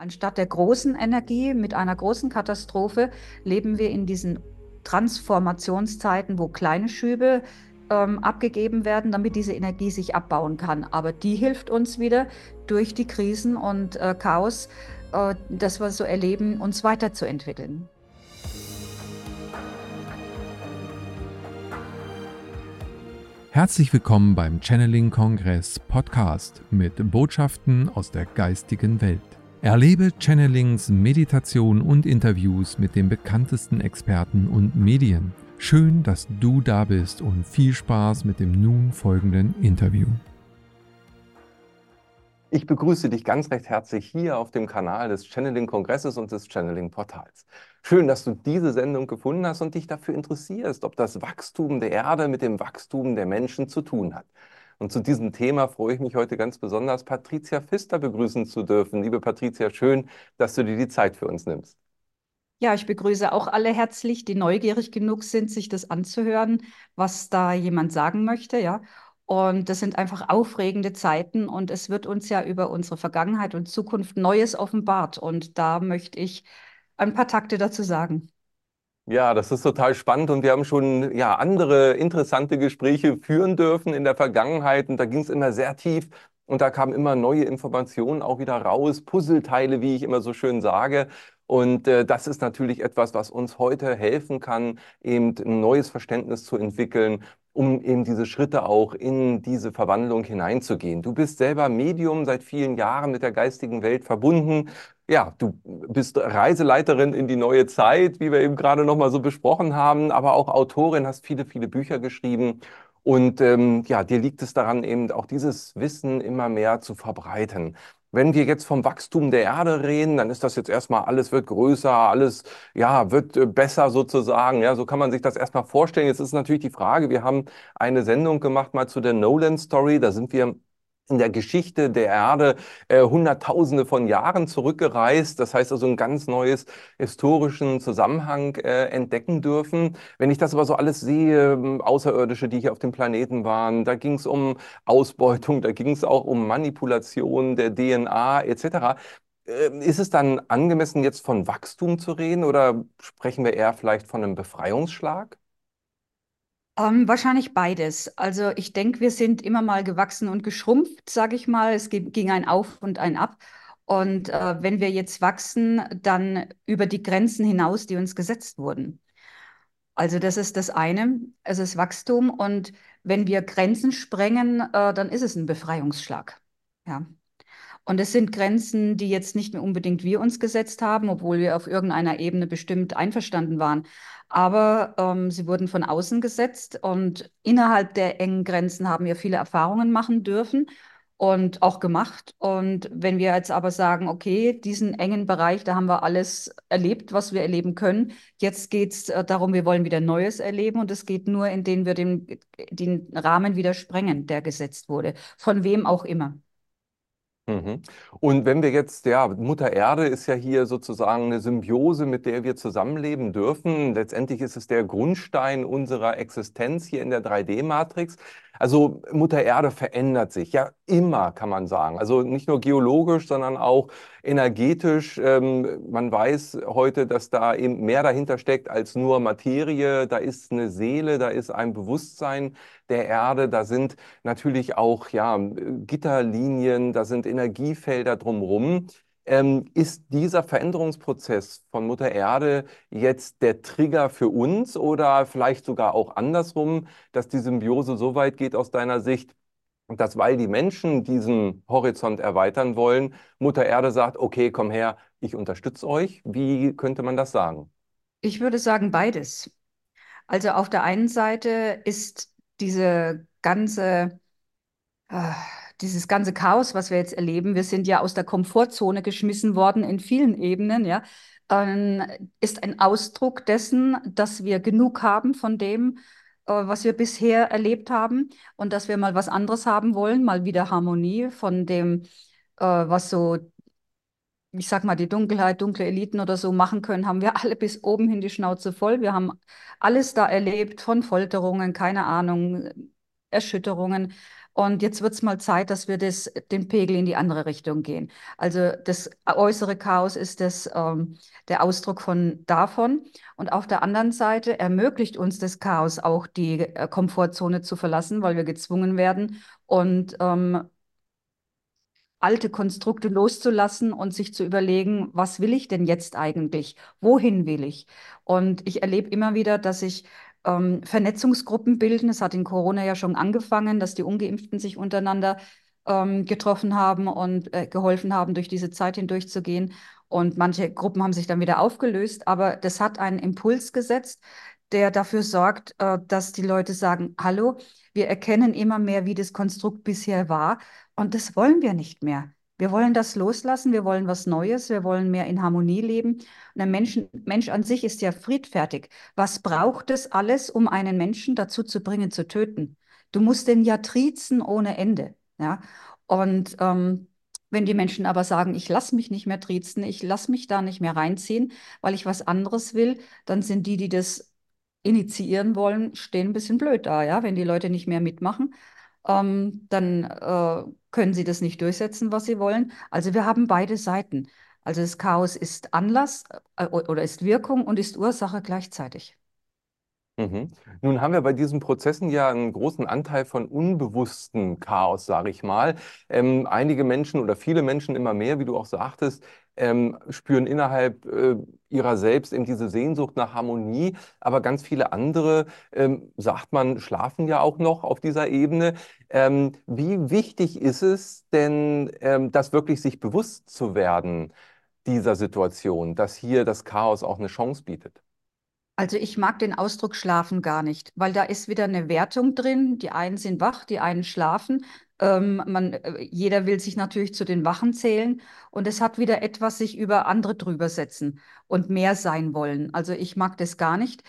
Anstatt der großen Energie mit einer großen Katastrophe leben wir in diesen Transformationszeiten, wo kleine Schübe ähm, abgegeben werden, damit diese Energie sich abbauen kann. Aber die hilft uns wieder durch die Krisen und äh, Chaos, äh, das wir so erleben, uns weiterzuentwickeln. Herzlich willkommen beim Channeling Kongress Podcast mit Botschaften aus der geistigen Welt. Erlebe Channelings, Meditation und Interviews mit den bekanntesten Experten und Medien. Schön, dass du da bist und viel Spaß mit dem nun folgenden Interview. Ich begrüße dich ganz recht herzlich hier auf dem Kanal des Channeling Kongresses und des Channeling Portals. Schön, dass du diese Sendung gefunden hast und dich dafür interessierst, ob das Wachstum der Erde mit dem Wachstum der Menschen zu tun hat. Und zu diesem Thema freue ich mich heute ganz besonders, Patricia Pfister begrüßen zu dürfen. Liebe Patricia, schön, dass du dir die Zeit für uns nimmst. Ja, ich begrüße auch alle herzlich, die neugierig genug sind, sich das anzuhören, was da jemand sagen möchte, ja. Und das sind einfach aufregende Zeiten und es wird uns ja über unsere Vergangenheit und Zukunft Neues offenbart. Und da möchte ich ein paar Takte dazu sagen. Ja, das ist total spannend und wir haben schon ja, andere interessante Gespräche führen dürfen in der Vergangenheit und da ging es immer sehr tief und da kamen immer neue Informationen auch wieder raus, Puzzleteile, wie ich immer so schön sage. Und äh, das ist natürlich etwas, was uns heute helfen kann, eben ein neues Verständnis zu entwickeln, um eben diese Schritte auch in diese Verwandlung hineinzugehen. Du bist selber Medium seit vielen Jahren mit der geistigen Welt verbunden ja, du bist Reiseleiterin in die neue Zeit, wie wir eben gerade noch mal so besprochen haben, aber auch Autorin, hast viele, viele Bücher geschrieben. Und ähm, ja, dir liegt es daran, eben auch dieses Wissen immer mehr zu verbreiten. Wenn wir jetzt vom Wachstum der Erde reden, dann ist das jetzt erstmal, alles wird größer, alles, ja, wird äh, besser sozusagen. Ja, so kann man sich das erstmal vorstellen. Jetzt ist natürlich die Frage, wir haben eine Sendung gemacht mal zu der Nolan Story. Da sind wir in der Geschichte der Erde äh, Hunderttausende von Jahren zurückgereist. Das heißt also ein ganz neues historischen Zusammenhang äh, entdecken dürfen. Wenn ich das aber so alles sehe, ähm, Außerirdische, die hier auf dem Planeten waren, da ging es um Ausbeutung, da ging es auch um Manipulation der DNA etc. Äh, ist es dann angemessen, jetzt von Wachstum zu reden oder sprechen wir eher vielleicht von einem Befreiungsschlag? Ähm, wahrscheinlich beides. Also ich denke, wir sind immer mal gewachsen und geschrumpft, sage ich mal. Es ging ein Auf und ein Ab. Und äh, wenn wir jetzt wachsen, dann über die Grenzen hinaus, die uns gesetzt wurden. Also das ist das eine, es ist Wachstum. Und wenn wir Grenzen sprengen, äh, dann ist es ein Befreiungsschlag. Ja. Und es sind Grenzen, die jetzt nicht mehr unbedingt wir uns gesetzt haben, obwohl wir auf irgendeiner Ebene bestimmt einverstanden waren. Aber ähm, sie wurden von außen gesetzt und innerhalb der engen Grenzen haben wir viele Erfahrungen machen dürfen und auch gemacht. Und wenn wir jetzt aber sagen, okay, diesen engen Bereich, da haben wir alles erlebt, was wir erleben können. Jetzt geht es äh, darum, wir wollen wieder Neues erleben und es geht nur, indem wir den, den Rahmen wieder sprengen, der gesetzt wurde, von wem auch immer. Mhm. Und wenn wir jetzt, ja, Mutter Erde ist ja hier sozusagen eine Symbiose, mit der wir zusammenleben dürfen. Letztendlich ist es der Grundstein unserer Existenz hier in der 3D-Matrix. Also Mutter Erde verändert sich ja immer, kann man sagen. Also nicht nur geologisch, sondern auch energetisch. Ähm, man weiß heute, dass da eben mehr dahinter steckt als nur Materie. Da ist eine Seele, da ist ein Bewusstsein der Erde. Da sind natürlich auch ja, Gitterlinien, da sind Energiefelder drumherum. Ähm, ist dieser Veränderungsprozess von Mutter Erde jetzt der Trigger für uns oder vielleicht sogar auch andersrum, dass die Symbiose so weit geht aus deiner Sicht, dass weil die Menschen diesen Horizont erweitern wollen, Mutter Erde sagt, okay, komm her, ich unterstütze euch. Wie könnte man das sagen? Ich würde sagen beides. Also auf der einen Seite ist diese ganze äh, dieses ganze Chaos, was wir jetzt erleben, wir sind ja aus der Komfortzone geschmissen worden in vielen Ebenen, ja, ähm, ist ein Ausdruck dessen, dass wir genug haben von dem, äh, was wir bisher erlebt haben und dass wir mal was anderes haben wollen, mal wieder Harmonie von dem, äh, was so, ich sag mal, die Dunkelheit, dunkle Eliten oder so machen können, haben wir alle bis oben hin die Schnauze voll. Wir haben alles da erlebt, von Folterungen, keine Ahnung, Erschütterungen. Und jetzt wird es mal Zeit, dass wir das, den Pegel in die andere Richtung gehen. Also das äußere Chaos ist das, ähm, der Ausdruck von davon. Und auf der anderen Seite ermöglicht uns das Chaos auch die äh, Komfortzone zu verlassen, weil wir gezwungen werden und ähm, alte Konstrukte loszulassen und sich zu überlegen, was will ich denn jetzt eigentlich? Wohin will ich? Und ich erlebe immer wieder, dass sich ähm, Vernetzungsgruppen bilden. Es hat in Corona ja schon angefangen, dass die Ungeimpften sich untereinander ähm, getroffen haben und äh, geholfen haben, durch diese Zeit hindurchzugehen. Und manche Gruppen haben sich dann wieder aufgelöst, aber das hat einen Impuls gesetzt, der dafür sorgt, äh, dass die Leute sagen, hallo, wir erkennen immer mehr, wie das Konstrukt bisher war und das wollen wir nicht mehr. Wir wollen das loslassen, wir wollen was Neues, wir wollen mehr in Harmonie leben. Und ein Mensch, Mensch an sich ist ja friedfertig. Was braucht es alles, um einen Menschen dazu zu bringen, zu töten? Du musst den ja triezen ohne Ende. Ja? Und ähm, wenn die Menschen aber sagen, ich lasse mich nicht mehr triezen, ich lasse mich da nicht mehr reinziehen, weil ich was anderes will, dann sind die, die das initiieren wollen, stehen ein bisschen blöd da, ja, wenn die Leute nicht mehr mitmachen ähm, dann äh, können sie das nicht durchsetzen, was sie wollen. Also wir haben beide Seiten. Also das Chaos ist Anlass äh, oder ist Wirkung und ist Ursache gleichzeitig. Mhm. Nun haben wir bei diesen Prozessen ja einen großen Anteil von unbewusstem Chaos, sage ich mal. Ähm, einige Menschen oder viele Menschen immer mehr, wie du auch sagtest, ähm, spüren innerhalb äh, ihrer selbst eben diese Sehnsucht nach Harmonie, aber ganz viele andere, ähm, sagt man, schlafen ja auch noch auf dieser Ebene. Ähm, wie wichtig ist es denn, ähm, das wirklich sich bewusst zu werden dieser Situation, dass hier das Chaos auch eine Chance bietet? Also ich mag den Ausdruck schlafen gar nicht, weil da ist wieder eine Wertung drin. Die einen sind wach, die einen schlafen. Ähm, man, äh, jeder will sich natürlich zu den Wachen zählen und es hat wieder etwas sich über andere drüber setzen und mehr sein wollen. Also ich mag das gar nicht.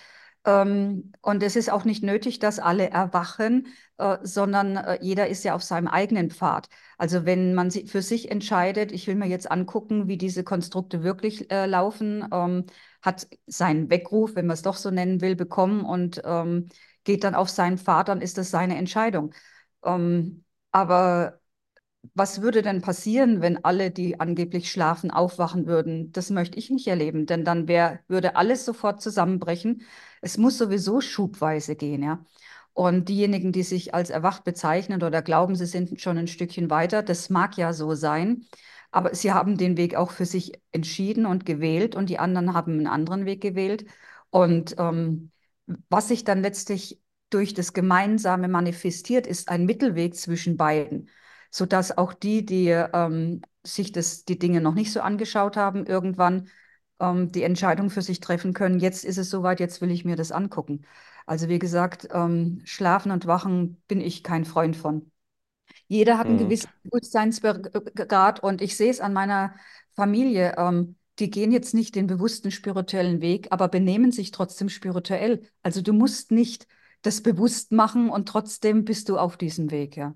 Ähm, und es ist auch nicht nötig, dass alle erwachen, äh, sondern äh, jeder ist ja auf seinem eigenen Pfad. Also wenn man für sich entscheidet, ich will mir jetzt angucken, wie diese Konstrukte wirklich äh, laufen, ähm, hat seinen Weckruf, wenn man es doch so nennen will, bekommen und ähm, geht dann auf seinen Pfad, dann ist das seine Entscheidung. Ähm, aber was würde denn passieren, wenn alle, die angeblich schlafen, aufwachen würden? Das möchte ich nicht erleben, denn dann wär, würde alles sofort zusammenbrechen. Es muss sowieso schubweise gehen, ja. Und diejenigen, die sich als erwacht bezeichnen oder glauben, sie sind schon ein Stückchen weiter, das mag ja so sein, aber sie haben den Weg auch für sich entschieden und gewählt und die anderen haben einen anderen Weg gewählt. Und ähm, was sich dann letztlich durch das Gemeinsame manifestiert, ist ein Mittelweg zwischen beiden sodass auch die, die ähm, sich das, die Dinge noch nicht so angeschaut haben, irgendwann ähm, die Entscheidung für sich treffen können, jetzt ist es soweit, jetzt will ich mir das angucken. Also wie gesagt, ähm, Schlafen und Wachen bin ich kein Freund von. Jeder hat einen Mhm. gewissen Bewusstseinsgrad und ich sehe es an meiner Familie. Ähm, die gehen jetzt nicht den bewussten spirituellen Weg, aber benehmen sich trotzdem spirituell. Also du musst nicht das bewusst machen und trotzdem bist du auf diesem Weg, ja.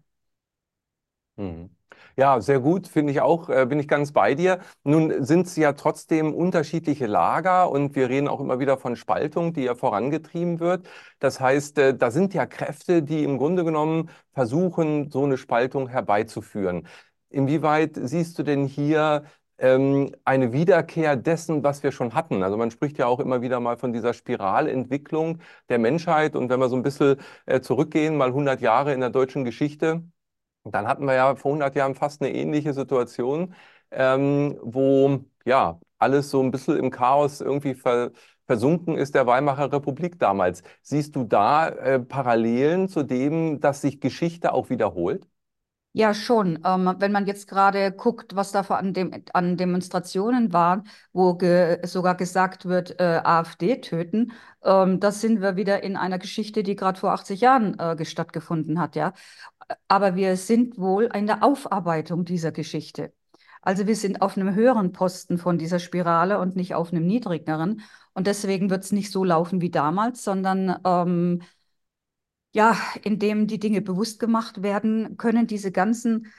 Mhm. Ja, sehr gut, finde ich auch, äh, bin ich ganz bei dir. Nun sind es ja trotzdem unterschiedliche Lager und wir reden auch immer wieder von Spaltung, die ja vorangetrieben wird. Das heißt, äh, da sind ja Kräfte, die im Grunde genommen versuchen, so eine Spaltung herbeizuführen. Inwieweit siehst du denn hier ähm, eine Wiederkehr dessen, was wir schon hatten? Also man spricht ja auch immer wieder mal von dieser Spiralentwicklung der Menschheit und wenn wir so ein bisschen äh, zurückgehen, mal 100 Jahre in der deutschen Geschichte, dann hatten wir ja vor 100 Jahren fast eine ähnliche Situation, ähm, wo ja alles so ein bisschen im Chaos irgendwie ver versunken ist der Weimarer Republik damals. Siehst du da äh, Parallelen zu dem, dass sich Geschichte auch wiederholt? Ja, schon. Ähm, wenn man jetzt gerade guckt, was da an, dem, an Demonstrationen waren, wo ge sogar gesagt wird, äh, AfD töten, ähm, da sind wir wieder in einer Geschichte, die gerade vor 80 Jahren äh, stattgefunden hat, ja. Aber wir sind wohl in der Aufarbeitung dieser Geschichte. Also wir sind auf einem höheren Posten von dieser Spirale und nicht auf einem niedrigeren. Und deswegen wird es nicht so laufen wie damals, sondern ähm, ja, indem die Dinge bewusst gemacht werden, können diese ganzen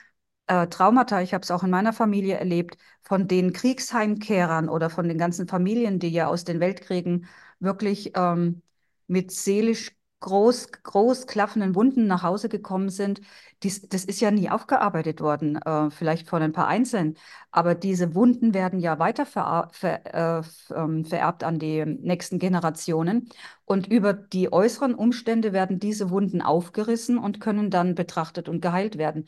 äh, Traumata, ich habe es auch in meiner Familie erlebt, von den Kriegsheimkehrern oder von den ganzen Familien, die ja aus den Weltkriegen wirklich ähm, mit seelisch groß, groß klaffenden Wunden nach Hause gekommen sind, dies, das ist ja nie aufgearbeitet worden, äh, vielleicht von ein paar Einzelnen, aber diese Wunden werden ja weiter ver, ver, äh, ähm, vererbt an die nächsten Generationen. Und über die äußeren Umstände werden diese Wunden aufgerissen und können dann betrachtet und geheilt werden.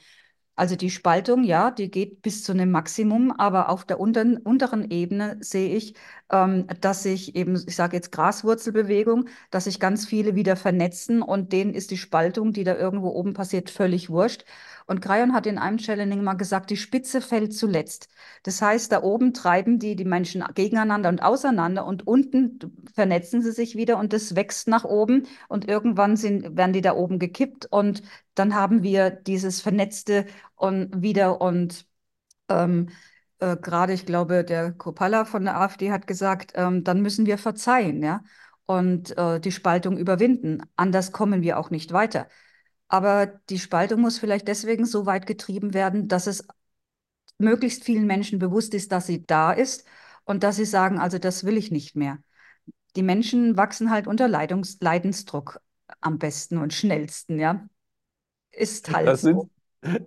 Also die Spaltung, ja, die geht bis zu einem Maximum, aber auf der unteren, unteren Ebene sehe ich, ähm, dass sich eben, ich sage jetzt Graswurzelbewegung, dass sich ganz viele wieder vernetzen und denen ist die Spaltung, die da irgendwo oben passiert, völlig wurscht. Und Crayon hat in einem Channeling mal gesagt, die Spitze fällt zuletzt. Das heißt, da oben treiben die die Menschen gegeneinander und auseinander und unten vernetzen sie sich wieder und das wächst nach oben und irgendwann sind, werden die da oben gekippt und dann haben wir dieses Vernetzte und wieder und ähm, äh, gerade, ich glaube, der Kopalla von der AfD hat gesagt, ähm, dann müssen wir verzeihen, ja, und äh, die Spaltung überwinden. Anders kommen wir auch nicht weiter. Aber die Spaltung muss vielleicht deswegen so weit getrieben werden, dass es möglichst vielen Menschen bewusst ist, dass sie da ist und dass sie sagen, also das will ich nicht mehr. Die Menschen wachsen halt unter Leidungs Leidensdruck am besten und schnellsten, ja. Ist halt Das sind, so.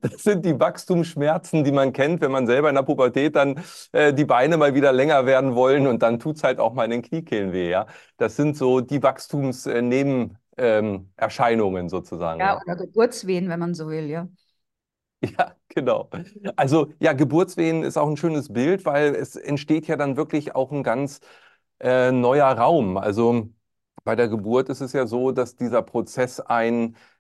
das sind die Wachstumsschmerzen, die man kennt, wenn man selber in der Pubertät dann äh, die Beine mal wieder länger werden wollen und dann tut's halt auch mal in den Kniekehlen weh, ja. Das sind so die Wachstumsnebenerscheinungen ähm, Erscheinungen sozusagen, Ja, oder Geburtswehen, wenn man so will, ja. Ja, genau. Also ja, Geburtswehen ist auch ein schönes Bild, weil es entsteht ja dann wirklich auch ein ganz äh, neuer Raum. Also bei der Geburt ist es ja so, dass dieser Prozess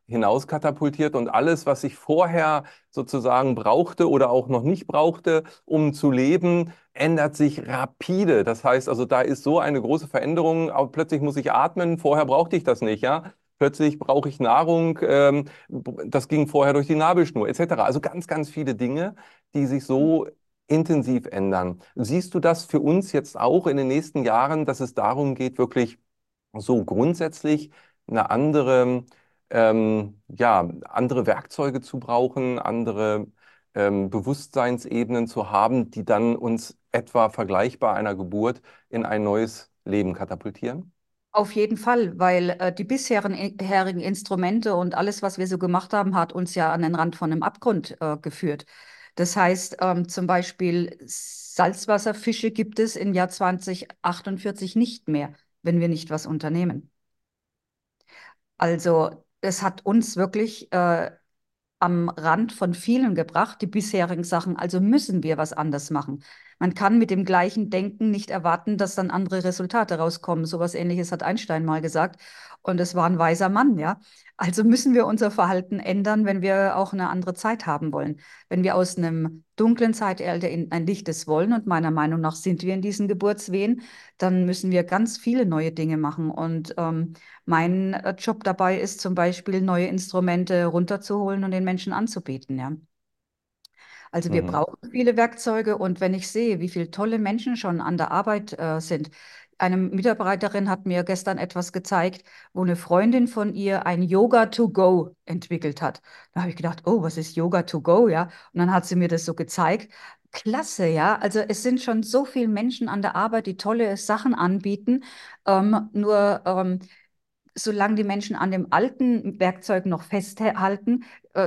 einen hinauskatapultiert und alles, was ich vorher sozusagen brauchte oder auch noch nicht brauchte, um zu leben, ändert sich rapide. Das heißt also, da ist so eine große Veränderung. Auch plötzlich muss ich atmen. Vorher brauchte ich das nicht, ja. Plötzlich brauche ich Nahrung. Ähm, das ging vorher durch die Nabelschnur, etc. Also ganz, ganz viele Dinge, die sich so intensiv ändern. Siehst du das für uns jetzt auch in den nächsten Jahren, dass es darum geht, wirklich so grundsätzlich eine andere, ähm, ja, andere Werkzeuge zu brauchen, andere ähm, Bewusstseinsebenen zu haben, die dann uns etwa vergleichbar einer Geburt in ein neues Leben katapultieren? Auf jeden Fall, weil äh, die bisherigen Instrumente und alles, was wir so gemacht haben, hat uns ja an den Rand von einem Abgrund äh, geführt. Das heißt, ähm, zum Beispiel Salzwasserfische gibt es im Jahr 2048 nicht mehr, wenn wir nicht was unternehmen. Also es hat uns wirklich äh, am Rand von vielen gebracht, die bisherigen Sachen. Also müssen wir was anders machen. Man kann mit dem gleichen Denken nicht erwarten, dass dann andere Resultate rauskommen. So was Ähnliches hat Einstein mal gesagt. Und es war ein weiser Mann, ja. Also müssen wir unser Verhalten ändern, wenn wir auch eine andere Zeit haben wollen. Wenn wir aus einem dunklen Zeitalter in ein lichtes wollen, und meiner Meinung nach sind wir in diesen Geburtswehen, dann müssen wir ganz viele neue Dinge machen. Und ähm, mein äh, Job dabei ist zum Beispiel, neue Instrumente runterzuholen und den Menschen anzubieten, ja. Also wir Mhm. brauchen viele Werkzeuge und wenn ich sehe, wie viele tolle Menschen schon an der Arbeit äh, sind. Eine Mitarbeiterin hat mir gestern etwas gezeigt, wo eine Freundin von ihr ein Yoga to go entwickelt hat. Da habe ich gedacht, oh, was ist Yoga to go, ja? Und dann hat sie mir das so gezeigt. Klasse, ja. Also es sind schon so viele Menschen an der Arbeit, die tolle Sachen anbieten. Ähm, nur ähm, solange die Menschen an dem alten Werkzeug noch festhalten,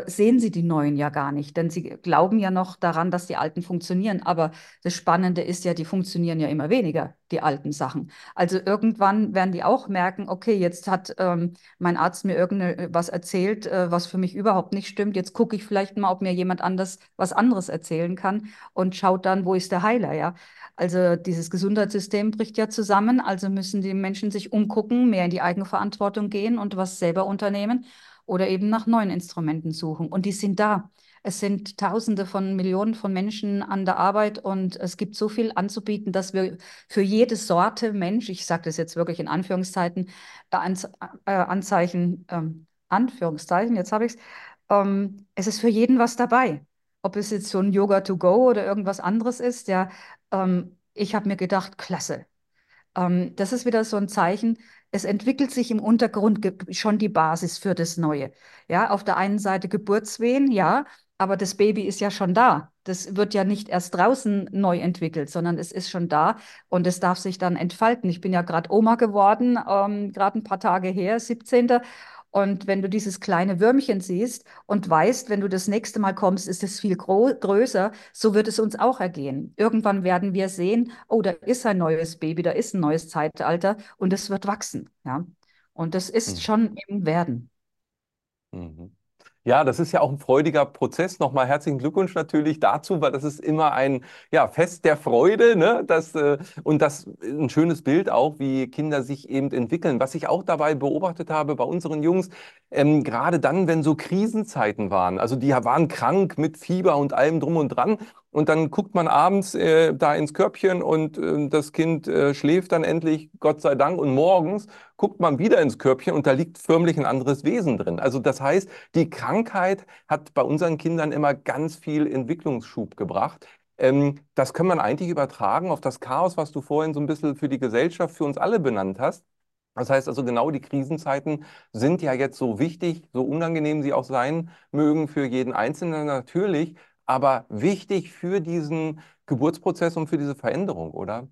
sehen sie die neuen ja gar nicht, denn sie glauben ja noch daran, dass die alten funktionieren. Aber das Spannende ist ja, die funktionieren ja immer weniger, die alten Sachen. Also irgendwann werden die auch merken, okay, jetzt hat ähm, mein Arzt mir irgendwas erzählt, äh, was für mich überhaupt nicht stimmt. Jetzt gucke ich vielleicht mal, ob mir jemand anders was anderes erzählen kann und schaut dann, wo ist der Heiler, ja. Also dieses Gesundheitssystem bricht ja zusammen, also müssen die Menschen sich umgucken, mehr in die Eigenverantwortung gehen und was selber unternehmen oder eben nach neuen Instrumenten suchen. Und die sind da. Es sind Tausende von Millionen von Menschen an der Arbeit und es gibt so viel anzubieten, dass wir für jede Sorte Mensch, ich sage das jetzt wirklich in Anführungszeiten, äh, äh, Anzeichen, ähm, Anführungszeichen, jetzt habe ich es, ähm, es ist für jeden was dabei. Ob es jetzt so ein Yoga to go oder irgendwas anderes ist, ja, ähm, ich habe mir gedacht, klasse. Ähm, das ist wieder so ein Zeichen, es entwickelt sich im Untergrund schon die Basis für das Neue. Ja, auf der einen Seite Geburtswehen, ja, aber das Baby ist ja schon da. Das wird ja nicht erst draußen neu entwickelt, sondern es ist schon da und es darf sich dann entfalten. Ich bin ja gerade Oma geworden, ähm, gerade ein paar Tage her, 17. Und wenn du dieses kleine Würmchen siehst und weißt, wenn du das nächste Mal kommst, ist es viel größer, so wird es uns auch ergehen. Irgendwann werden wir sehen, oh, da ist ein neues Baby, da ist ein neues Zeitalter und es wird wachsen. Ja? Und das ist Mhm. schon im Werden. Mhm. Ja, das ist ja auch ein freudiger Prozess. Nochmal herzlichen Glückwunsch natürlich dazu, weil das ist immer ein ja, Fest der Freude, ne? Das, äh, und das ein schönes Bild auch, wie Kinder sich eben entwickeln. Was ich auch dabei beobachtet habe bei unseren Jungs, ähm, gerade dann, wenn so Krisenzeiten waren, also die waren krank mit Fieber und allem drum und dran. Und dann guckt man abends äh, da ins Körbchen und äh, das Kind äh, schläft dann endlich, Gott sei Dank. Und morgens guckt man wieder ins Körbchen und da liegt förmlich ein anderes Wesen drin. Also das heißt, die Krankheit hat bei unseren Kindern immer ganz viel Entwicklungsschub gebracht. Ähm, das kann man eigentlich übertragen auf das Chaos, was du vorhin so ein bisschen für die Gesellschaft, für uns alle benannt hast. Das heißt also, genau die Krisenzeiten sind ja jetzt so wichtig, so unangenehm sie auch sein mögen für jeden Einzelnen natürlich, aber wichtig für diesen Geburtsprozess und für diese Veränderung, oder?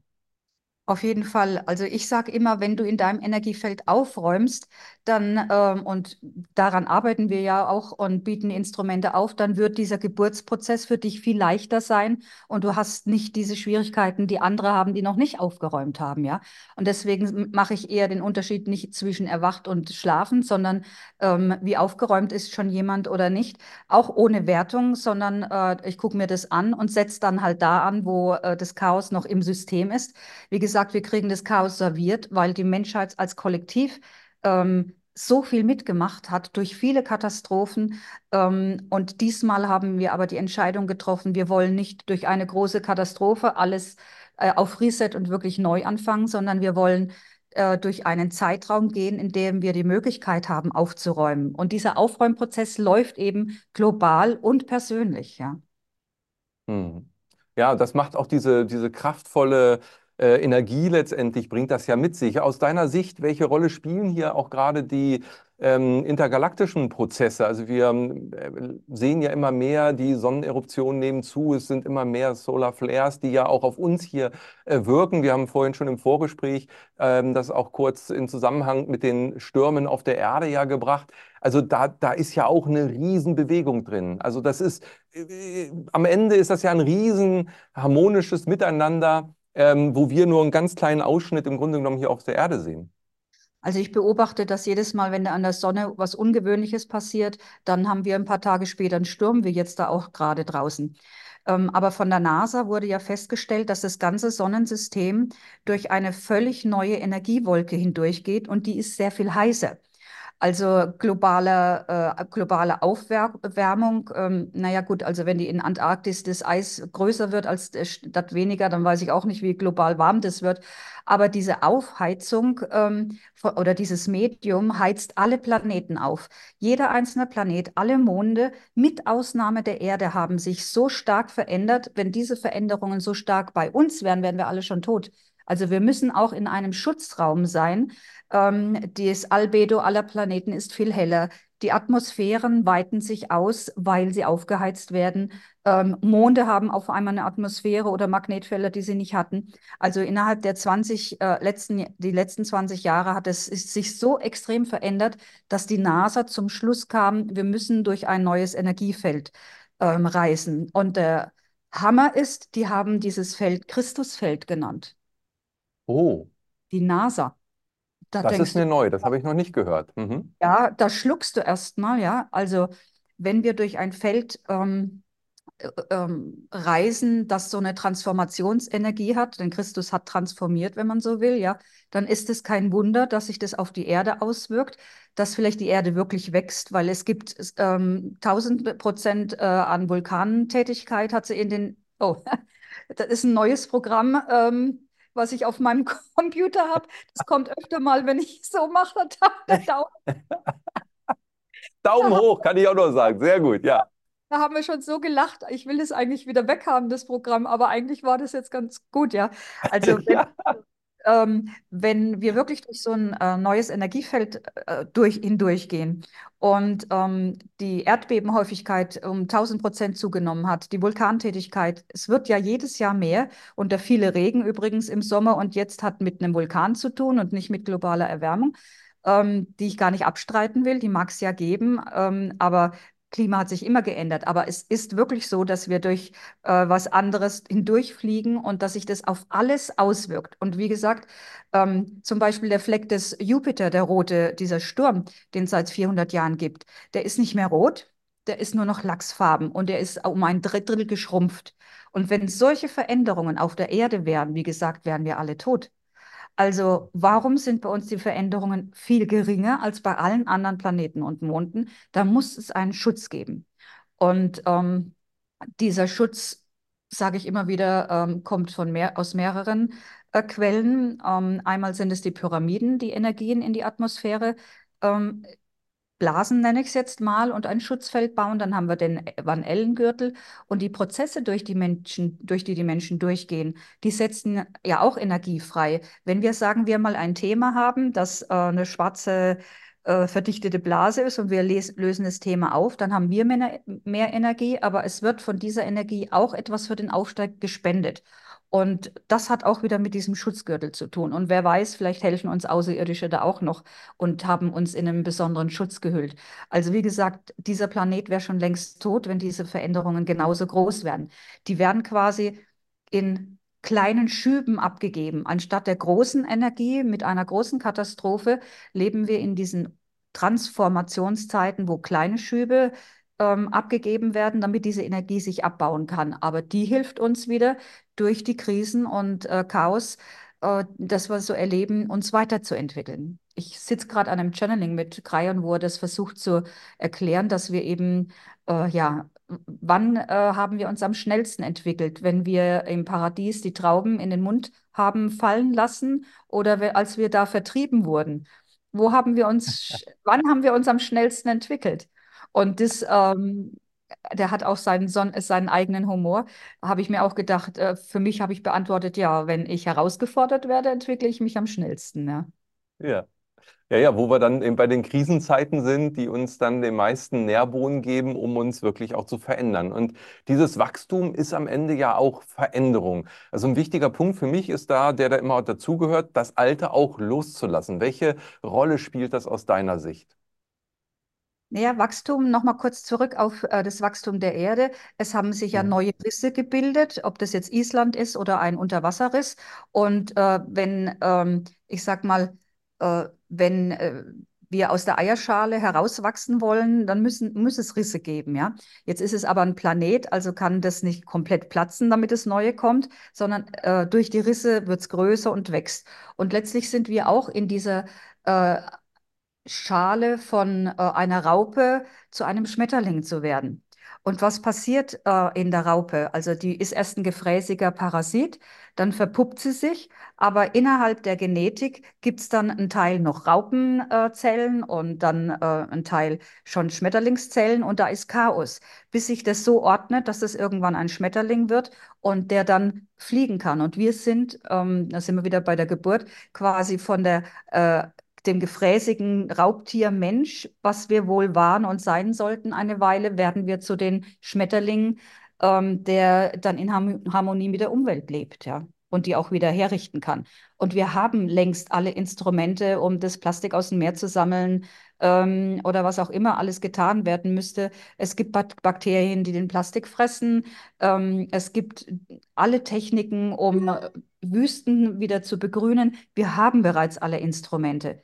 Auf jeden Fall. Also ich sage immer, wenn du in deinem Energiefeld aufräumst, dann, ähm, und daran arbeiten wir ja auch und bieten Instrumente auf, dann wird dieser Geburtsprozess für dich viel leichter sein und du hast nicht diese Schwierigkeiten, die andere haben, die noch nicht aufgeräumt haben, ja. Und deswegen mache ich eher den Unterschied nicht zwischen erwacht und schlafen, sondern ähm, wie aufgeräumt ist schon jemand oder nicht, auch ohne Wertung, sondern äh, ich gucke mir das an und setze dann halt da an, wo äh, das Chaos noch im System ist. Wie gesagt, wir kriegen das Chaos serviert, weil die Menschheit als Kollektiv ähm, so viel mitgemacht hat durch viele Katastrophen. Ähm, und diesmal haben wir aber die Entscheidung getroffen, wir wollen nicht durch eine große Katastrophe alles äh, auf Reset und wirklich neu anfangen, sondern wir wollen äh, durch einen Zeitraum gehen, in dem wir die Möglichkeit haben, aufzuräumen. Und dieser Aufräumprozess läuft eben global und persönlich, ja. Hm. Ja, das macht auch diese, diese kraftvolle äh, Energie letztendlich, bringt das ja mit sich. Aus deiner Sicht, welche Rolle spielen hier auch gerade die ähm, intergalaktischen Prozesse? Also wir äh, sehen ja immer mehr, die Sonneneruptionen nehmen zu, es sind immer mehr Solar Flares, die ja auch auf uns hier äh, wirken. Wir haben vorhin schon im Vorgespräch ähm, das auch kurz in Zusammenhang mit den Stürmen auf der Erde ja gebracht. Also da, da ist ja auch eine Riesenbewegung drin. Also das ist, äh, am Ende ist das ja ein riesen harmonisches Miteinander, ähm, wo wir nur einen ganz kleinen Ausschnitt im Grunde genommen hier auf der Erde sehen. Also ich beobachte das jedes Mal, wenn an der Sonne was Ungewöhnliches passiert, dann haben wir ein paar Tage später einen Sturm, wie jetzt da auch gerade draußen. Ähm, aber von der NASA wurde ja festgestellt, dass das ganze Sonnensystem durch eine völlig neue Energiewolke hindurchgeht und die ist sehr viel heißer. Also globale, äh, globale Aufwärmung, ähm, naja gut, also wenn die in Antarktis das Eis größer wird als statt weniger, dann weiß ich auch nicht, wie global warm das wird. Aber diese Aufheizung ähm, oder dieses Medium heizt alle Planeten auf. Jeder einzelne Planet, alle Monde, mit Ausnahme der Erde, haben sich so stark verändert. Wenn diese Veränderungen so stark bei uns wären, wären wir alle schon tot. Also wir müssen auch in einem Schutzraum sein. Ähm, das Albedo aller Planeten ist viel heller. Die Atmosphären weiten sich aus, weil sie aufgeheizt werden. Ähm, Monde haben auf einmal eine Atmosphäre oder Magnetfelder, die sie nicht hatten. Also innerhalb der 20, äh, letzten, die letzten 20 Jahre hat es sich so extrem verändert, dass die NASA zum Schluss kam, wir müssen durch ein neues Energiefeld ähm, reisen. Und der Hammer ist, die haben dieses Feld Christusfeld genannt. Oh. Die NASA. Da das ist mir neu, das habe ich noch nicht gehört. Mhm. Ja, da schluckst du erstmal, ja. Also wenn wir durch ein Feld ähm, äh, ähm, reisen, das so eine Transformationsenergie hat, denn Christus hat transformiert, wenn man so will, ja, dann ist es kein Wunder, dass sich das auf die Erde auswirkt, dass vielleicht die Erde wirklich wächst, weil es gibt ähm, 1000 Prozent äh, an Vulkanentätigkeit, hat sie in den, oh, das ist ein neues Programm, ähm, was ich auf meinem Computer habe. Das kommt öfter mal, wenn ich so mache. Daumen, Daumen hoch, kann ich auch nur sagen. Sehr gut, ja. Da haben wir schon so gelacht. Ich will es eigentlich wieder weghaben, das Programm, aber eigentlich war das jetzt ganz gut, ja. Also wenn, ja. Ähm, wenn wir wirklich durch so ein äh, neues Energiefeld äh, durch, hindurchgehen und ähm, die Erdbebenhäufigkeit um 1000 Prozent zugenommen hat, die Vulkantätigkeit, es wird ja jedes Jahr mehr und der viele Regen übrigens im Sommer und jetzt hat mit einem Vulkan zu tun und nicht mit globaler Erwärmung. Ähm, die ich gar nicht abstreiten will, die mag es ja geben, ähm, aber Klima hat sich immer geändert, aber es ist wirklich so, dass wir durch äh, was anderes hindurchfliegen und dass sich das auf alles auswirkt. Und wie gesagt, ähm, zum Beispiel der Fleck des Jupiter, der rote, dieser Sturm, den es seit 400 Jahren gibt, der ist nicht mehr rot, der ist nur noch lachsfarben und der ist um ein Drittel geschrumpft. Und wenn solche Veränderungen auf der Erde wären, wie gesagt, wären wir alle tot. Also warum sind bei uns die Veränderungen viel geringer als bei allen anderen Planeten und Monden? Da muss es einen Schutz geben. Und ähm, dieser Schutz, sage ich immer wieder, ähm, kommt von mehr, aus mehreren äh, Quellen. Ähm, einmal sind es die Pyramiden, die Energien in die Atmosphäre ähm, Blasen, nenne ich es jetzt mal, und ein Schutzfeld bauen. Dann haben wir den Van Ellengürtel und die Prozesse, durch die Menschen, durch die die Menschen durchgehen, die setzen ja auch Energie frei. Wenn wir sagen, wir mal ein Thema haben, das äh, eine schwarze äh, verdichtete Blase ist und wir lösen das Thema auf, dann haben wir mehr, mehr Energie, aber es wird von dieser Energie auch etwas für den Aufstieg gespendet. Und das hat auch wieder mit diesem Schutzgürtel zu tun. Und wer weiß, vielleicht helfen uns Außerirdische da auch noch und haben uns in einen besonderen Schutz gehüllt. Also wie gesagt, dieser Planet wäre schon längst tot, wenn diese Veränderungen genauso groß wären. Die werden quasi in kleinen Schüben abgegeben. Anstatt der großen Energie mit einer großen Katastrophe leben wir in diesen Transformationszeiten, wo kleine Schübe ähm, abgegeben werden, damit diese Energie sich abbauen kann. Aber die hilft uns wieder durch die Krisen und äh, Chaos, äh, das wir so erleben, uns weiterzuentwickeln. Ich sitze gerade an einem Channeling mit Krayon, wo er das versucht zu erklären, dass wir eben, äh, ja, wann äh, haben wir uns am schnellsten entwickelt? Wenn wir im Paradies die Trauben in den Mund haben fallen lassen oder als wir da vertrieben wurden? Wo haben wir uns, wann haben wir uns am schnellsten entwickelt? Und das, ähm, der hat auch seinen, seinen eigenen Humor. Habe ich mir auch gedacht, äh, für mich habe ich beantwortet, ja, wenn ich herausgefordert werde, entwickle ich mich am schnellsten. Ja. Ja. Ja, ja, wo wir dann eben bei den Krisenzeiten sind, die uns dann den meisten Nährboden geben, um uns wirklich auch zu verändern. Und dieses Wachstum ist am Ende ja auch Veränderung. Also ein wichtiger Punkt für mich ist da, der da immer dazugehört, das Alte auch loszulassen. Welche Rolle spielt das aus deiner Sicht? Naja, Wachstum, nochmal kurz zurück auf äh, das Wachstum der Erde. Es haben sich ja neue Risse gebildet, ob das jetzt Island ist oder ein Unterwasserriss. Und äh, wenn, ähm, ich sag mal, äh, wenn äh, wir aus der Eierschale herauswachsen wollen, dann müssen, muss es Risse geben, ja. Jetzt ist es aber ein Planet, also kann das nicht komplett platzen, damit das Neue kommt, sondern äh, durch die Risse wird es größer und wächst. Und letztlich sind wir auch in dieser äh, Schale von äh, einer Raupe zu einem Schmetterling zu werden. Und was passiert äh, in der Raupe? Also die ist erst ein gefräßiger Parasit, dann verpuppt sie sich, aber innerhalb der Genetik gibt es dann einen Teil noch Raupenzellen und dann äh, einen Teil schon Schmetterlingszellen und da ist Chaos, bis sich das so ordnet, dass es irgendwann ein Schmetterling wird und der dann fliegen kann. Und wir sind, ähm, da sind wir wieder bei der Geburt, quasi von der äh, dem gefräßigen Raubtier Mensch, was wir wohl waren und sein sollten eine Weile, werden wir zu den Schmetterlingen, ähm, der dann in Harmonie mit der Umwelt lebt, ja, und die auch wieder herrichten kann. Und wir haben längst alle Instrumente, um das Plastik aus dem Meer zu sammeln ähm, oder was auch immer alles getan werden müsste. Es gibt Bakterien, die den Plastik fressen. Ähm, es gibt alle Techniken, um Wüsten wieder zu begrünen. Wir haben bereits alle Instrumente.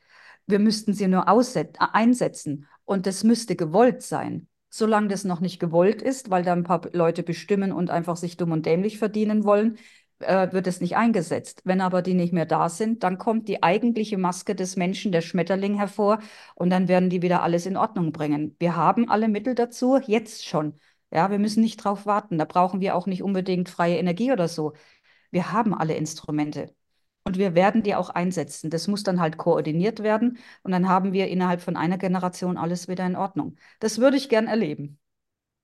Wir müssten sie nur einsetzen und das müsste gewollt sein. Solange das noch nicht gewollt ist, weil da ein paar Leute bestimmen und einfach sich dumm und dämlich verdienen wollen, äh, wird es nicht eingesetzt. Wenn aber die nicht mehr da sind, dann kommt die eigentliche Maske des Menschen, der Schmetterling, hervor und dann werden die wieder alles in Ordnung bringen. Wir haben alle Mittel dazu, jetzt schon. Ja, wir müssen nicht drauf warten. Da brauchen wir auch nicht unbedingt freie Energie oder so. Wir haben alle Instrumente. Und wir werden die auch einsetzen. Das muss dann halt koordiniert werden. Und dann haben wir innerhalb von einer Generation alles wieder in Ordnung. Das würde ich gern erleben.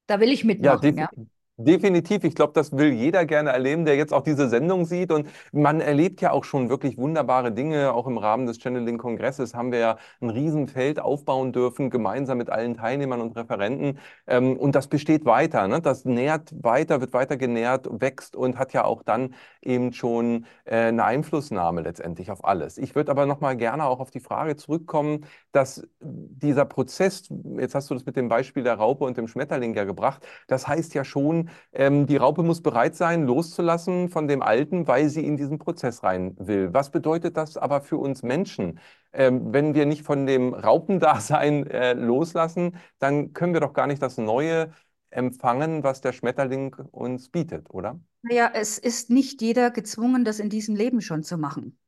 Da will ich Ja, mitmachen, def ja. Definitiv, ich glaube, das will jeder gerne erleben, der jetzt auch diese Sendung sieht. Und man erlebt ja auch schon wirklich wunderbare Dinge. Auch im Rahmen des Channeling-Kongresses haben wir ja ein Riesenfeld aufbauen dürfen, gemeinsam mit allen Teilnehmern und Referenten. Ähm, und das besteht weiter. Ne? Das nährt weiter, wird weiter genährt, wächst und hat ja auch dann eben schon äh, eine Einflussnahme letztendlich auf alles. Ich würde aber nochmal gerne auch auf die Frage zurückkommen, dass dieser Prozess, jetzt hast du das mit dem Beispiel der Raupe und dem Schmetterling ja gebracht, das heißt ja schon, ähm, die Raupe muss bereit sein, loszulassen von dem Alten, weil sie in diesen Prozess rein will. Was bedeutet das aber für uns Menschen? Ähm, wenn wir nicht von dem Raupendasein äh, loslassen, dann können wir doch gar nicht das Neue empfangen, was der Schmetterling uns bietet, oder? Naja, es ist nicht jeder gezwungen, das in diesem Leben schon zu machen.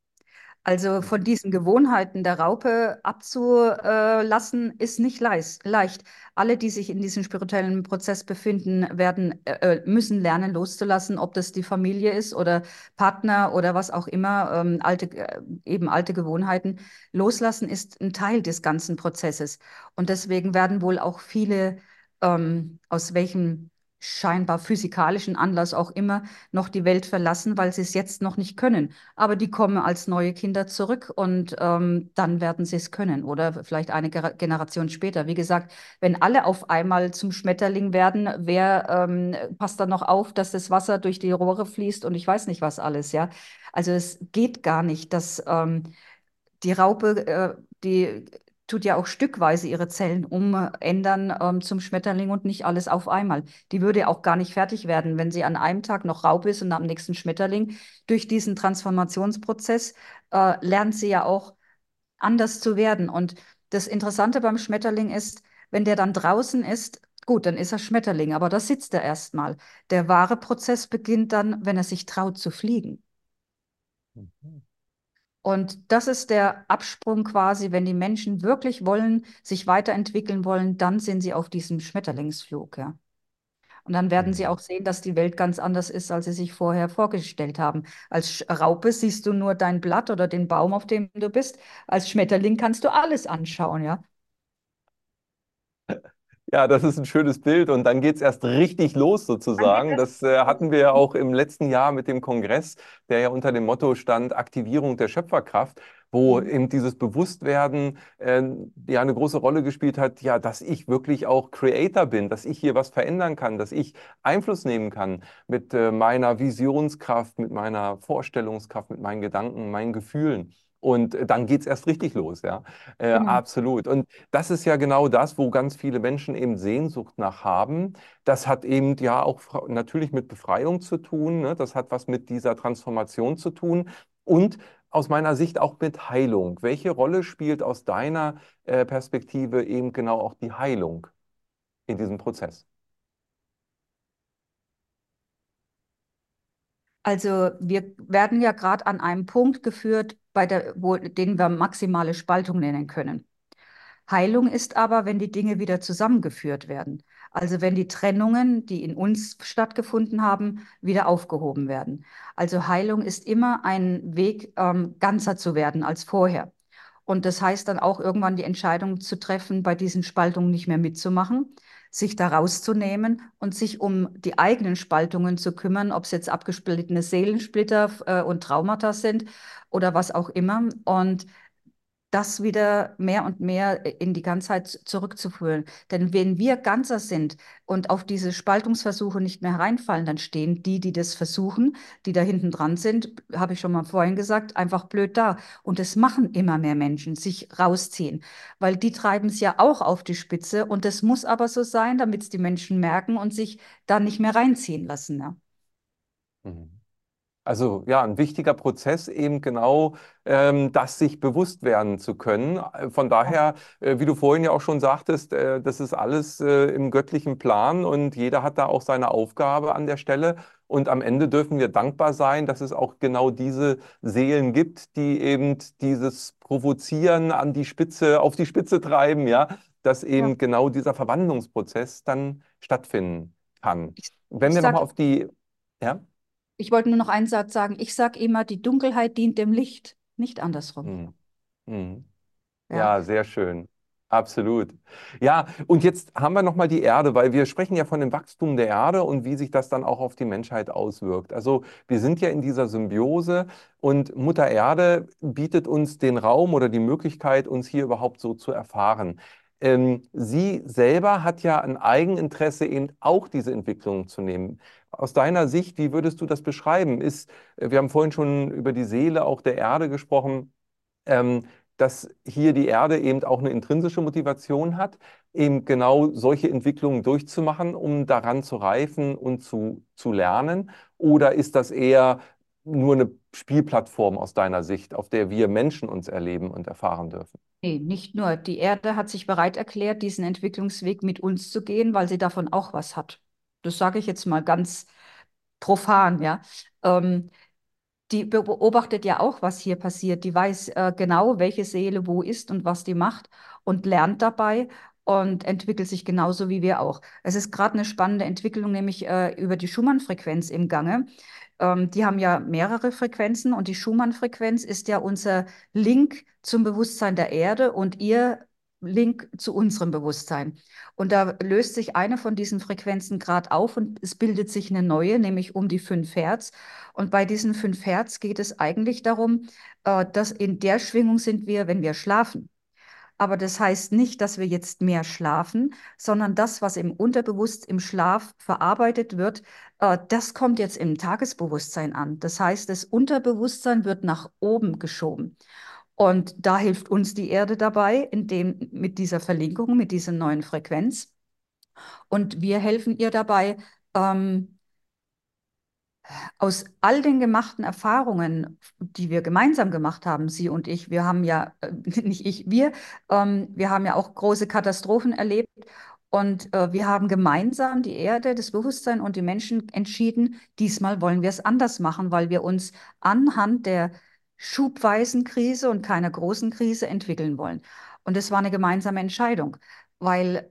Also von diesen Gewohnheiten der Raupe abzulassen, ist nicht leicht. Alle, die sich in diesem spirituellen Prozess befinden, werden, äh, äh, müssen lernen loszulassen, ob das die Familie ist oder Partner oder was auch immer, ähm, alte, äh, eben alte Gewohnheiten. Loslassen ist ein Teil des ganzen Prozesses. Und deswegen werden wohl auch viele, ähm, aus welchem scheinbar physikalischen Anlass auch immer noch die Welt verlassen, weil sie es jetzt noch nicht können. Aber die kommen als neue Kinder zurück und ähm, dann werden sie es können oder vielleicht eine Generation später. Wie gesagt, wenn alle auf einmal zum Schmetterling werden, wer ähm, passt dann noch auf, dass das Wasser durch die Rohre fließt und ich weiß nicht was alles, ja. Also es geht gar nicht, dass ähm, die Raupe, äh, die tut ja auch stückweise ihre Zellen umändern ähm, zum Schmetterling und nicht alles auf einmal. Die würde auch gar nicht fertig werden, wenn sie an einem Tag noch Raupe ist und am nächsten Schmetterling. Durch diesen Transformationsprozess äh, lernt sie ja auch anders zu werden. Und das Interessante beim Schmetterling ist, wenn der dann draußen ist, gut, dann ist er Schmetterling, aber da sitzt er erstmal. Der wahre Prozess beginnt dann, wenn er sich traut zu fliegen. Mhm. Und das ist der Absprung quasi, wenn die Menschen wirklich wollen, sich weiterentwickeln wollen, dann sind sie auf diesem Schmetterlingsflug, ja. Und dann werden sie mhm. auch sehen, dass die Welt ganz anders ist, als sie sich vorher vorgestellt haben. Als Raupe siehst du nur dein Blatt oder den Baum, auf dem du bist. Als Schmetterling kannst du alles anschauen, ja. Ja, das ist ein schönes Bild und dann geht es erst richtig los sozusagen. Das äh, hatten wir ja auch im letzten Jahr mit dem Kongress, der ja unter dem Motto stand Aktivierung der Schöpferkraft, wo mhm. eben dieses Bewusstwerden äh, ja eine große Rolle gespielt hat, ja, dass ich wirklich auch Creator bin, dass ich hier was verändern kann, dass ich Einfluss nehmen kann mit äh, meiner Visionskraft, mit meiner Vorstellungskraft, mit meinen Gedanken, meinen Gefühlen. Und dann geht es erst richtig los, ja. Äh, genau. Absolut. Und das ist ja genau das, wo ganz viele Menschen eben Sehnsucht nach haben. Das hat eben ja auch natürlich mit Befreiung zu tun. Ne? Das hat was mit dieser Transformation zu tun. Und aus meiner Sicht auch mit Heilung. Welche Rolle spielt aus deiner äh, Perspektive eben genau auch die Heilung in diesem Prozess? Also wir werden ja gerade an einem Punkt geführt, bei der, wo, den wir maximale Spaltung nennen können. Heilung ist aber, wenn die Dinge wieder zusammengeführt werden. Also wenn die Trennungen, die in uns stattgefunden haben, wieder aufgehoben werden. Also Heilung ist immer ein Weg, ähm, ganzer zu werden als vorher. Und das heißt dann auch irgendwann die Entscheidung zu treffen, bei diesen Spaltungen nicht mehr mitzumachen, sich da rauszunehmen und sich um die eigenen Spaltungen zu kümmern, ob es jetzt abgesplittene Seelensplitter äh, und Traumata sind oder was auch immer. Und das wieder mehr und mehr in die Ganzheit zurückzuführen. Denn wenn wir ganzer sind und auf diese Spaltungsversuche nicht mehr hereinfallen, dann stehen die, die das versuchen, die da hinten dran sind, habe ich schon mal vorhin gesagt, einfach blöd da. Und es machen immer mehr Menschen, sich rausziehen, weil die treiben es ja auch auf die Spitze. Und das muss aber so sein, damit es die Menschen merken und sich da nicht mehr reinziehen lassen. Ja. Mhm. Also ja, ein wichtiger Prozess, eben genau ähm, das sich bewusst werden zu können. Von daher, äh, wie du vorhin ja auch schon sagtest, äh, das ist alles äh, im göttlichen Plan und jeder hat da auch seine Aufgabe an der Stelle. Und am Ende dürfen wir dankbar sein, dass es auch genau diese Seelen gibt, die eben dieses Provozieren an die Spitze, auf die Spitze treiben, ja, dass eben ja. genau dieser Verwandlungsprozess dann stattfinden kann. Wenn wir nochmal auf die, ja? Ich wollte nur noch einen Satz sagen. Ich sage immer, die Dunkelheit dient dem Licht, nicht andersrum. Mhm. Mhm. Ja. ja, sehr schön. Absolut. Ja, und jetzt haben wir nochmal die Erde, weil wir sprechen ja von dem Wachstum der Erde und wie sich das dann auch auf die Menschheit auswirkt. Also wir sind ja in dieser Symbiose und Mutter Erde bietet uns den Raum oder die Möglichkeit, uns hier überhaupt so zu erfahren. Ähm, sie selber hat ja ein Eigeninteresse, eben auch diese Entwicklung zu nehmen. Aus deiner Sicht, wie würdest du das beschreiben? Ist, wir haben vorhin schon über die Seele auch der Erde gesprochen. Ähm, dass hier die Erde eben auch eine intrinsische Motivation hat, eben genau solche Entwicklungen durchzumachen, um daran zu reifen und zu, zu lernen? Oder ist das eher nur eine Spielplattform aus deiner Sicht, auf der wir Menschen uns erleben und erfahren dürfen? Nee, nicht nur. Die Erde hat sich bereit erklärt, diesen Entwicklungsweg mit uns zu gehen, weil sie davon auch was hat. Das sage ich jetzt mal ganz profan, ja. Ähm, die beobachtet ja auch, was hier passiert. Die weiß äh, genau, welche Seele wo ist und was die macht und lernt dabei und entwickelt sich genauso wie wir auch. Es ist gerade eine spannende Entwicklung, nämlich äh, über die Schumann-Frequenz im Gange. Ähm, die haben ja mehrere Frequenzen und die Schumann-Frequenz ist ja unser Link zum Bewusstsein der Erde und ihr Link zu unserem Bewusstsein. Und da löst sich eine von diesen Frequenzen gerade auf und es bildet sich eine neue, nämlich um die 5 Hertz. Und bei diesen 5 Hertz geht es eigentlich darum, äh, dass in der Schwingung sind wir, wenn wir schlafen. Aber das heißt nicht, dass wir jetzt mehr schlafen, sondern das, was im Unterbewusst im Schlaf verarbeitet wird, das kommt jetzt im Tagesbewusstsein an. Das heißt, das Unterbewusstsein wird nach oben geschoben. Und da hilft uns die Erde dabei, indem mit dieser Verlinkung, mit dieser neuen Frequenz. Und wir helfen ihr dabei, ähm, aus all den gemachten Erfahrungen, die wir gemeinsam gemacht haben, Sie und ich, wir haben ja, äh, nicht ich, wir, ähm, wir haben ja auch große Katastrophen erlebt und äh, wir haben gemeinsam die Erde, das Bewusstsein und die Menschen entschieden, diesmal wollen wir es anders machen, weil wir uns anhand der schubweisen Krise und keiner großen Krise entwickeln wollen. Und es war eine gemeinsame Entscheidung, weil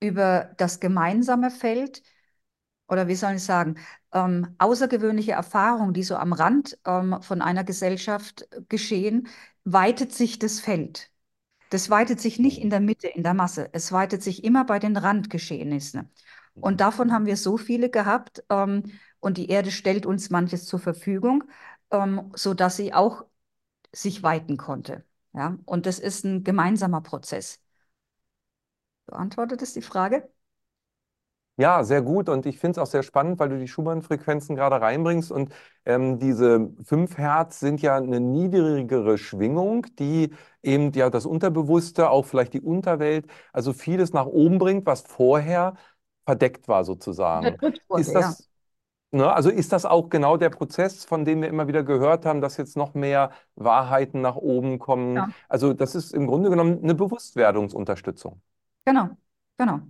über das gemeinsame Feld, oder wie soll ich sagen, ähm, außergewöhnliche Erfahrungen, die so am Rand ähm, von einer Gesellschaft geschehen, weitet sich das Feld. Das weitet sich nicht in der Mitte, in der Masse. Es weitet sich immer bei den Randgeschehnissen. Und davon haben wir so viele gehabt. Ähm, und die Erde stellt uns manches zur Verfügung ähm, sodass sie auch sich weiten konnte. Ja? Und das ist ein gemeinsamer Prozess. Beantwortet es die Frage? Ja, sehr gut. Und ich finde es auch sehr spannend, weil du die Schumann-Frequenzen gerade reinbringst. Und ähm, diese 5 Hertz sind ja eine niedrigere Schwingung, die eben ja das Unterbewusste, auch vielleicht die Unterwelt, also vieles nach oben bringt, was vorher verdeckt war sozusagen. Wurde, Ist das, Ne, also ist das auch genau der Prozess, von dem wir immer wieder gehört haben, dass jetzt noch mehr Wahrheiten nach oben kommen? Ja. Also das ist im Grunde genommen eine Bewusstwerdungsunterstützung. Genau, genau.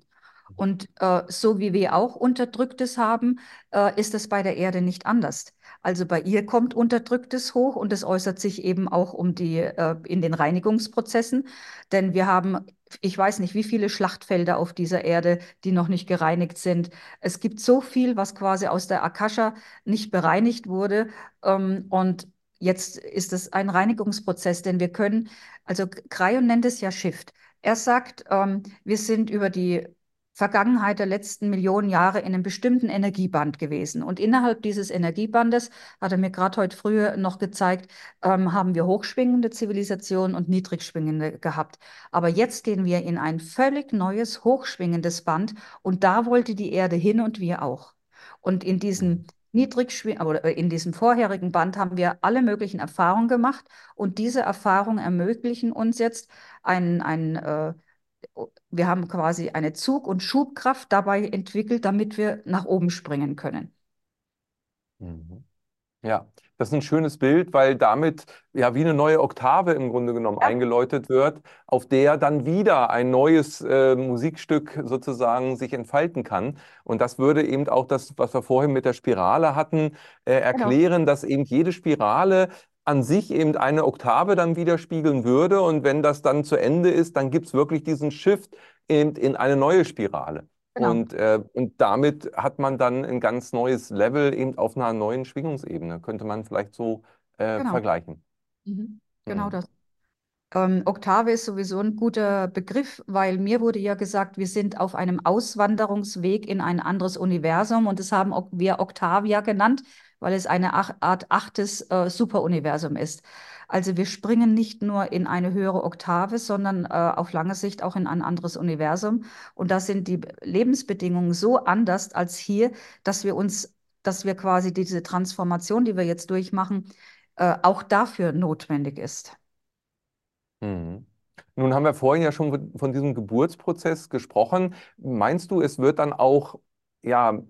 Und äh, so wie wir auch Unterdrücktes haben, äh, ist es bei der Erde nicht anders. Also bei ihr kommt Unterdrücktes hoch und es äußert sich eben auch um die, äh, in den Reinigungsprozessen. Denn wir haben, ich weiß nicht, wie viele Schlachtfelder auf dieser Erde, die noch nicht gereinigt sind. Es gibt so viel, was quasi aus der Akasha nicht bereinigt wurde. Ähm, und jetzt ist es ein Reinigungsprozess, denn wir können, also Krayon nennt es ja Shift. Er sagt, ähm, wir sind über die Vergangenheit der letzten Millionen Jahre in einem bestimmten Energieband gewesen. Und innerhalb dieses Energiebandes, hat er mir gerade heute früh noch gezeigt, ähm, haben wir hochschwingende Zivilisationen und niedrigschwingende gehabt. Aber jetzt gehen wir in ein völlig neues, hochschwingendes Band und da wollte die Erde hin und wir auch. Und in diesem oder in diesem vorherigen Band haben wir alle möglichen Erfahrungen gemacht und diese Erfahrungen ermöglichen uns jetzt ein, ein äh, wir haben quasi eine Zug- und Schubkraft dabei entwickelt, damit wir nach oben springen können. Mhm. Ja, das ist ein schönes Bild, weil damit ja wie eine neue Oktave im Grunde genommen ja. eingeläutet wird, auf der dann wieder ein neues äh, Musikstück sozusagen sich entfalten kann. Und das würde eben auch das, was wir vorhin mit der Spirale hatten, äh, genau. erklären, genau. dass eben jede Spirale an sich eben eine Oktave dann widerspiegeln würde. Und wenn das dann zu Ende ist, dann gibt es wirklich diesen Shift eben in eine neue Spirale. Genau. Und, äh, und damit hat man dann ein ganz neues Level eben auf einer neuen Schwingungsebene, könnte man vielleicht so äh, genau. vergleichen. Mhm. Genau mhm. das. Ähm, Oktave ist sowieso ein guter Begriff, weil mir wurde ja gesagt, wir sind auf einem Auswanderungsweg in ein anderes Universum und das haben wir Octavia genannt, weil es eine Art achtes äh, Superuniversum ist. Also wir springen nicht nur in eine höhere Oktave, sondern äh, auf lange Sicht auch in ein anderes Universum. Und da sind die Lebensbedingungen so anders als hier, dass wir uns, dass wir quasi diese Transformation, die wir jetzt durchmachen, äh, auch dafür notwendig ist. Mhm. Nun haben wir vorhin ja schon von diesem Geburtsprozess gesprochen. Meinst du, es wird dann auch ja,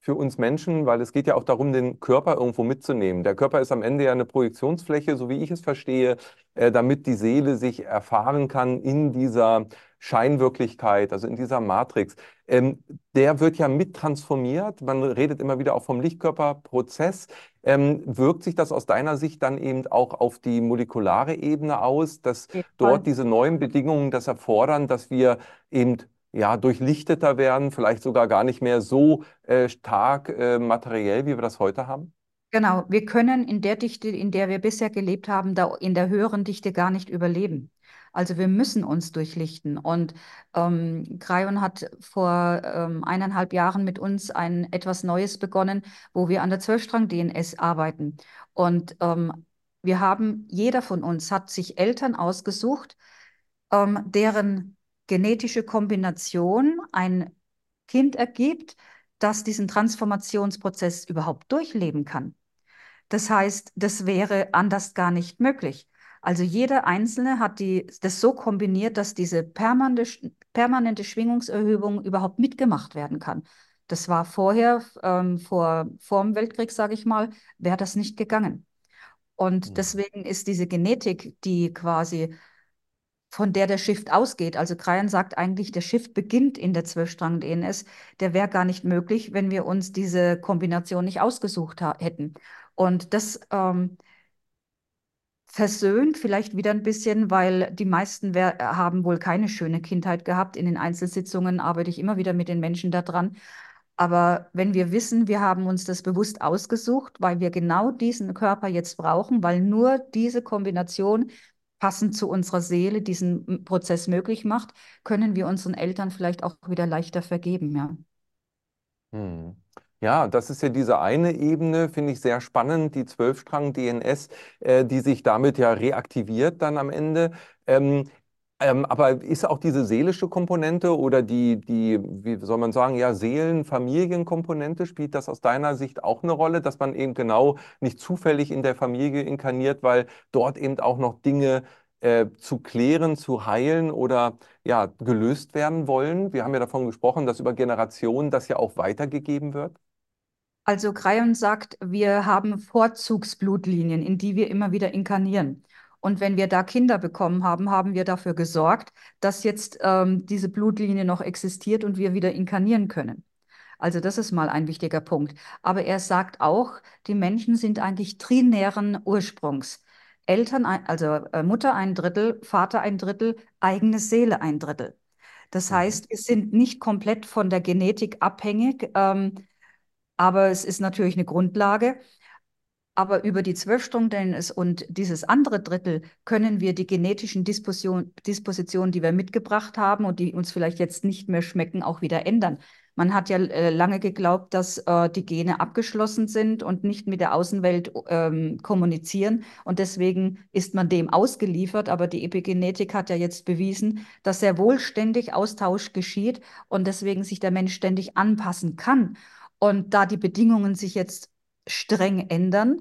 für uns Menschen, weil es geht ja auch darum, den Körper irgendwo mitzunehmen. Der Körper ist am Ende ja eine Projektionsfläche, so wie ich es verstehe, äh, damit die Seele sich erfahren kann in dieser Scheinwirklichkeit, also in dieser Matrix. Ähm, der wird ja mittransformiert. Man redet immer wieder auch vom Lichtkörperprozess. Ähm, wirkt sich das aus deiner Sicht dann eben auch auf die molekulare Ebene aus, dass dort diese neuen Bedingungen das erfordern, dass wir eben ja, durchlichteter werden, vielleicht sogar gar nicht mehr so äh, stark äh, materiell, wie wir das heute haben? Genau, wir können in der Dichte, in der wir bisher gelebt haben, da in der höheren Dichte gar nicht überleben. Also wir müssen uns durchlichten. Und ähm, Crayon hat vor ähm, eineinhalb Jahren mit uns ein etwas Neues begonnen, wo wir an der Zwölfstrang-DNS arbeiten. Und ähm, wir haben, jeder von uns hat sich Eltern ausgesucht, ähm, deren genetische Kombination ein Kind ergibt, das diesen Transformationsprozess überhaupt durchleben kann. Das heißt, das wäre anders gar nicht möglich. Also jeder Einzelne hat die, das so kombiniert, dass diese permanente, permanente Schwingungserhöhung überhaupt mitgemacht werden kann. Das war vorher, ähm, vor, vor dem Weltkrieg, sage ich mal, wäre das nicht gegangen. Und mhm. deswegen ist diese Genetik, die quasi von der der Shift ausgeht. Also Kreien sagt eigentlich, der Shift beginnt in der Zwölfstrang-DNS. Der wäre gar nicht möglich, wenn wir uns diese Kombination nicht ausgesucht hätten. Und das ähm, versöhnt vielleicht wieder ein bisschen, weil die meisten haben wohl keine schöne Kindheit gehabt. In den Einzelsitzungen arbeite ich immer wieder mit den Menschen daran. Aber wenn wir wissen, wir haben uns das bewusst ausgesucht, weil wir genau diesen Körper jetzt brauchen, weil nur diese Kombination passend zu unserer Seele diesen Prozess möglich macht, können wir unseren Eltern vielleicht auch wieder leichter vergeben, ja. Hm. Ja, das ist ja diese eine Ebene, finde ich sehr spannend, die Zwölfstrang-DNS, äh, die sich damit ja reaktiviert dann am Ende. Ähm, ähm, aber ist auch diese seelische Komponente oder die, die, wie soll man sagen, ja, Seelen-Familienkomponente, spielt das aus deiner Sicht auch eine Rolle, dass man eben genau nicht zufällig in der Familie inkarniert, weil dort eben auch noch Dinge äh, zu klären, zu heilen oder ja, gelöst werden wollen? Wir haben ja davon gesprochen, dass über Generationen das ja auch weitergegeben wird. Also Crayon sagt, wir haben Vorzugsblutlinien, in die wir immer wieder inkarnieren. Und wenn wir da Kinder bekommen haben, haben wir dafür gesorgt, dass jetzt ähm, diese Blutlinie noch existiert und wir wieder inkarnieren können. Also das ist mal ein wichtiger Punkt. Aber er sagt auch, die Menschen sind eigentlich trinären Ursprungs. Eltern, also äh, Mutter ein Drittel, Vater ein Drittel, eigene Seele ein Drittel. Das mhm. heißt, wir sind nicht komplett von der Genetik abhängig, ähm, aber es ist natürlich eine Grundlage. Aber über die zwölf Stunden und dieses andere Drittel können wir die genetischen Disposition, Dispositionen, die wir mitgebracht haben und die uns vielleicht jetzt nicht mehr schmecken, auch wieder ändern. Man hat ja äh, lange geglaubt, dass äh, die Gene abgeschlossen sind und nicht mit der Außenwelt ähm, kommunizieren. Und deswegen ist man dem ausgeliefert. Aber die Epigenetik hat ja jetzt bewiesen, dass sehr wohl ständig Austausch geschieht und deswegen sich der Mensch ständig anpassen kann. Und da die Bedingungen sich jetzt streng ändern,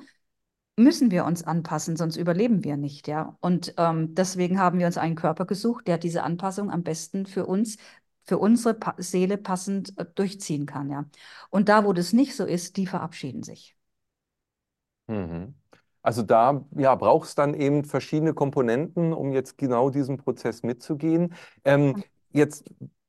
müssen wir uns anpassen, sonst überleben wir nicht, ja. Und ähm, deswegen haben wir uns einen Körper gesucht, der diese Anpassung am besten für uns, für unsere pa Seele passend äh, durchziehen kann, ja. Und da, wo das nicht so ist, die verabschieden sich. Mhm. Also da ja, braucht es dann eben verschiedene Komponenten, um jetzt genau diesen Prozess mitzugehen. Ähm, jetzt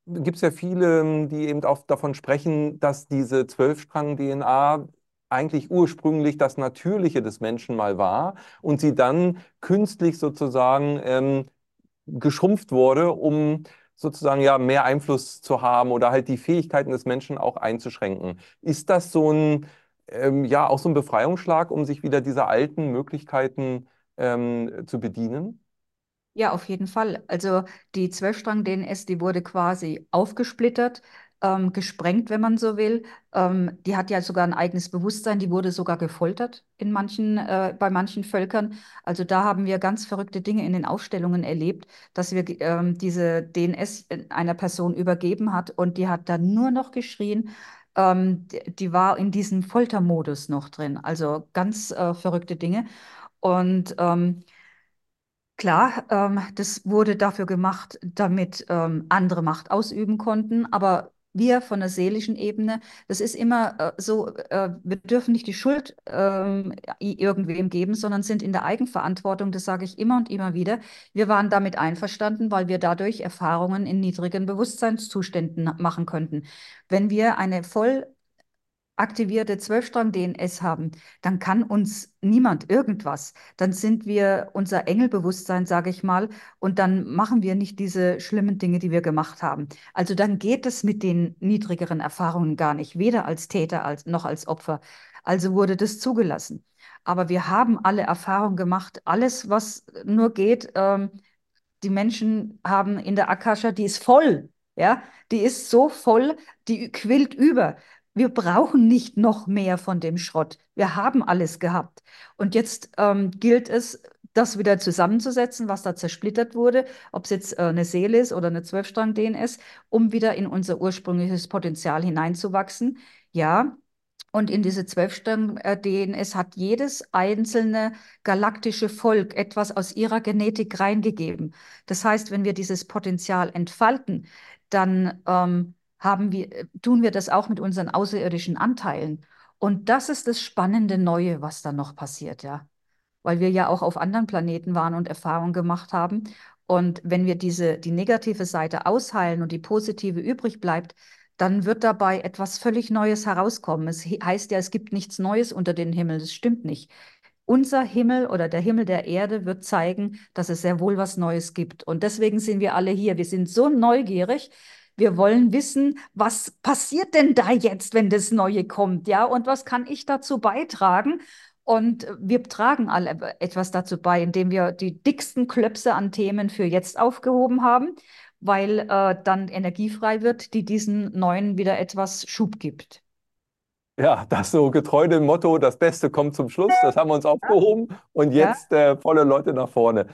gibt es ja viele, die eben auch davon sprechen, dass diese Zwölfstrang-DNA eigentlich ursprünglich das Natürliche des Menschen mal war und sie dann künstlich sozusagen ähm, geschrumpft wurde, um sozusagen ja mehr Einfluss zu haben oder halt die Fähigkeiten des Menschen auch einzuschränken. Ist das so ein, ähm, ja, auch so ein Befreiungsschlag, um sich wieder dieser alten Möglichkeiten ähm, zu bedienen? Ja, auf jeden Fall. Also die Zwölfstrang-DNS, die wurde quasi aufgesplittert, ähm, gesprengt, wenn man so will. Ähm, die hat ja sogar ein eigenes Bewusstsein, die wurde sogar gefoltert in manchen, äh, bei manchen Völkern. Also da haben wir ganz verrückte Dinge in den Aufstellungen erlebt, dass wir ähm, diese DNS einer Person übergeben hat und die hat dann nur noch geschrien. Ähm, die, die war in diesem Foltermodus noch drin. Also ganz äh, verrückte Dinge. Und ähm, Klar, ähm, das wurde dafür gemacht, damit ähm, andere Macht ausüben konnten, aber wir von der seelischen Ebene, das ist immer äh, so, äh, wir dürfen nicht die Schuld ähm, irgendwem geben, sondern sind in der Eigenverantwortung, das sage ich immer und immer wieder. Wir waren damit einverstanden, weil wir dadurch Erfahrungen in niedrigen Bewusstseinszuständen machen könnten. Wenn wir eine voll aktivierte Zwölfstrang-DNS haben, dann kann uns niemand irgendwas. Dann sind wir unser Engelbewusstsein, sage ich mal, und dann machen wir nicht diese schlimmen Dinge, die wir gemacht haben. Also dann geht es mit den niedrigeren Erfahrungen gar nicht, weder als Täter als, noch als Opfer. Also wurde das zugelassen. Aber wir haben alle Erfahrungen gemacht, alles, was nur geht. Ähm, die Menschen haben in der Akasha, die ist voll. Ja, die ist so voll, die quillt über. Wir brauchen nicht noch mehr von dem Schrott. Wir haben alles gehabt. Und jetzt ähm, gilt es, das wieder zusammenzusetzen, was da zersplittert wurde, ob es jetzt äh, eine Seele ist oder eine Zwölfstrang-DNS, um wieder in unser ursprüngliches Potenzial hineinzuwachsen. Ja, und in diese Zwölfstrang-DNS hat jedes einzelne galaktische Volk etwas aus ihrer Genetik reingegeben. Das heißt, wenn wir dieses Potenzial entfalten, dann ähm, haben wir, äh, tun wir das auch mit unseren außerirdischen Anteilen. Und das ist das spannende Neue, was da noch passiert, ja. Weil wir ja auch auf anderen Planeten waren und Erfahrungen gemacht haben. Und wenn wir diese, die negative Seite ausheilen und die positive übrig bleibt, dann wird dabei etwas völlig Neues herauskommen. Es heißt ja, es gibt nichts Neues unter den Himmel. Das stimmt nicht. Unser Himmel oder der Himmel der Erde wird zeigen, dass es sehr wohl was Neues gibt. Und deswegen sind wir alle hier. Wir sind so neugierig, wir wollen wissen, was passiert denn da jetzt, wenn das Neue kommt, ja? Und was kann ich dazu beitragen? Und wir tragen alle etwas dazu bei, indem wir die dicksten Klöpse an Themen für jetzt aufgehoben haben, weil äh, dann Energie frei wird, die diesen neuen wieder etwas Schub gibt. Ja, das so getreu dem Motto, das Beste kommt zum Schluss, das haben wir uns aufgehoben und jetzt äh, volle Leute nach vorne.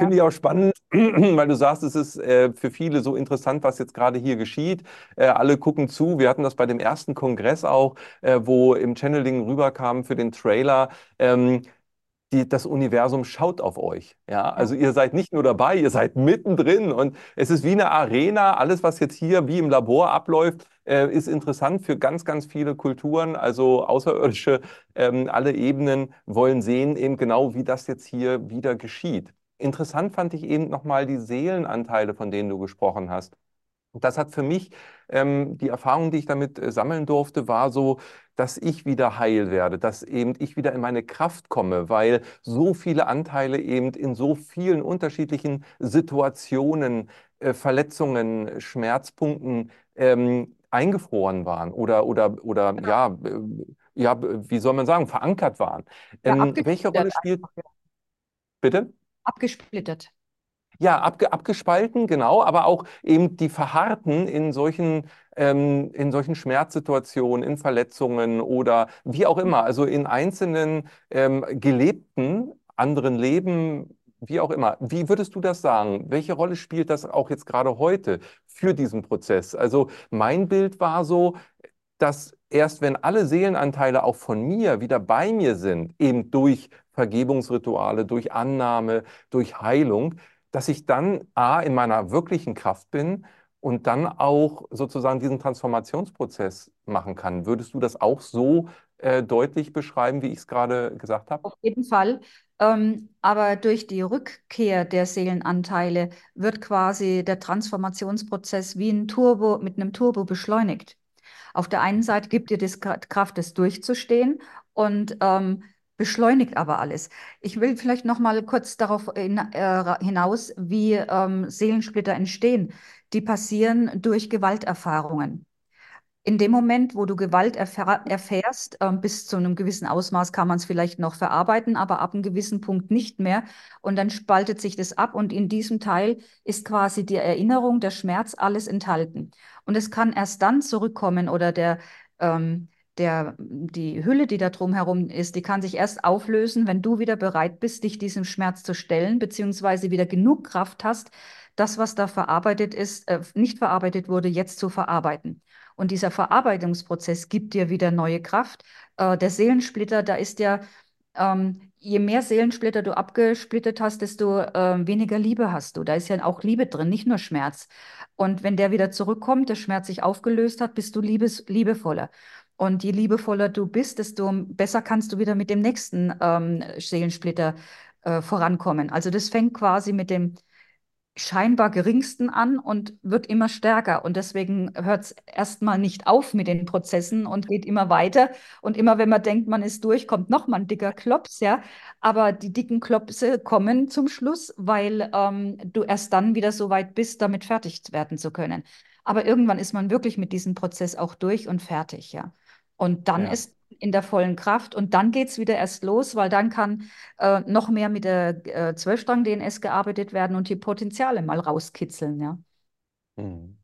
Ja. Finde ich auch spannend, weil du sagst, es ist äh, für viele so interessant, was jetzt gerade hier geschieht. Äh, alle gucken zu. Wir hatten das bei dem ersten Kongress auch, äh, wo im Channeling rüberkam für den Trailer. Ähm, die, das Universum schaut auf euch. Ja, also ihr seid nicht nur dabei, ihr seid mittendrin und es ist wie eine Arena. Alles, was jetzt hier wie im Labor abläuft, äh, ist interessant für ganz, ganz viele Kulturen. Also Außerirdische, ähm, alle Ebenen wollen sehen eben genau, wie das jetzt hier wieder geschieht. Interessant fand ich eben nochmal die Seelenanteile, von denen du gesprochen hast. Das hat für mich, ähm, die Erfahrung, die ich damit äh, sammeln durfte, war so, dass ich wieder heil werde, dass eben ich wieder in meine Kraft komme, weil so viele Anteile eben in so vielen unterschiedlichen Situationen, äh, Verletzungen, Schmerzpunkten ähm, eingefroren waren oder, oder, oder genau. ja, äh, ja, wie soll man sagen, verankert waren. Ähm, ja, welche Rolle spielt. Bitte? Abgesplittert. Ja, abge abgespalten, genau, aber auch eben die Verharrten in solchen, ähm, in solchen Schmerzsituationen, in Verletzungen oder wie auch immer, also in einzelnen ähm, gelebten anderen Leben, wie auch immer. Wie würdest du das sagen? Welche Rolle spielt das auch jetzt gerade heute für diesen Prozess? Also mein Bild war so, dass erst wenn alle Seelenanteile auch von mir wieder bei mir sind, eben durch Vergebungsrituale, durch Annahme, durch Heilung, dass ich dann A in meiner wirklichen Kraft bin und dann auch sozusagen diesen Transformationsprozess machen kann. Würdest du das auch so äh, deutlich beschreiben, wie ich es gerade gesagt habe? Auf jeden Fall. Ähm, aber durch die Rückkehr der Seelenanteile wird quasi der Transformationsprozess wie ein Turbo mit einem Turbo beschleunigt. Auf der einen Seite gibt dir das Kraft, das durchzustehen und ähm, beschleunigt aber alles. Ich will vielleicht noch mal kurz darauf in, äh, hinaus, wie ähm, Seelensplitter entstehen. Die passieren durch Gewalterfahrungen. In dem Moment, wo du Gewalt erfähr erfährst, äh, bis zu einem gewissen Ausmaß kann man es vielleicht noch verarbeiten, aber ab einem gewissen Punkt nicht mehr. Und dann spaltet sich das ab und in diesem Teil ist quasi die Erinnerung, der Schmerz, alles enthalten. Und es kann erst dann zurückkommen oder der, ähm, der, die Hülle, die da drumherum ist, die kann sich erst auflösen, wenn du wieder bereit bist, dich diesem Schmerz zu stellen, beziehungsweise wieder genug Kraft hast, das, was da verarbeitet ist, äh, nicht verarbeitet wurde, jetzt zu verarbeiten. Und dieser Verarbeitungsprozess gibt dir wieder neue Kraft. Äh, der Seelensplitter, da ist ja, ähm, je mehr Seelensplitter du abgesplittet hast, desto äh, weniger Liebe hast du. Da ist ja auch Liebe drin, nicht nur Schmerz. Und wenn der wieder zurückkommt, der Schmerz sich aufgelöst hat, bist du liebes, liebevoller. Und je liebevoller du bist, desto besser kannst du wieder mit dem nächsten ähm, Seelensplitter äh, vorankommen. Also das fängt quasi mit dem scheinbar geringsten an und wird immer stärker. Und deswegen hört es erstmal nicht auf mit den Prozessen und geht immer weiter. Und immer wenn man denkt, man ist durch, kommt noch mal ein dicker Klops, ja. Aber die dicken Klopse kommen zum Schluss, weil ähm, du erst dann wieder so weit bist, damit fertig werden zu können. Aber irgendwann ist man wirklich mit diesem Prozess auch durch und fertig, ja. Und dann ja. ist in der vollen Kraft und dann geht es wieder erst los, weil dann kann äh, noch mehr mit der äh, Zwölfstrang-DNS gearbeitet werden und die Potenziale mal rauskitzeln, ja. Mhm.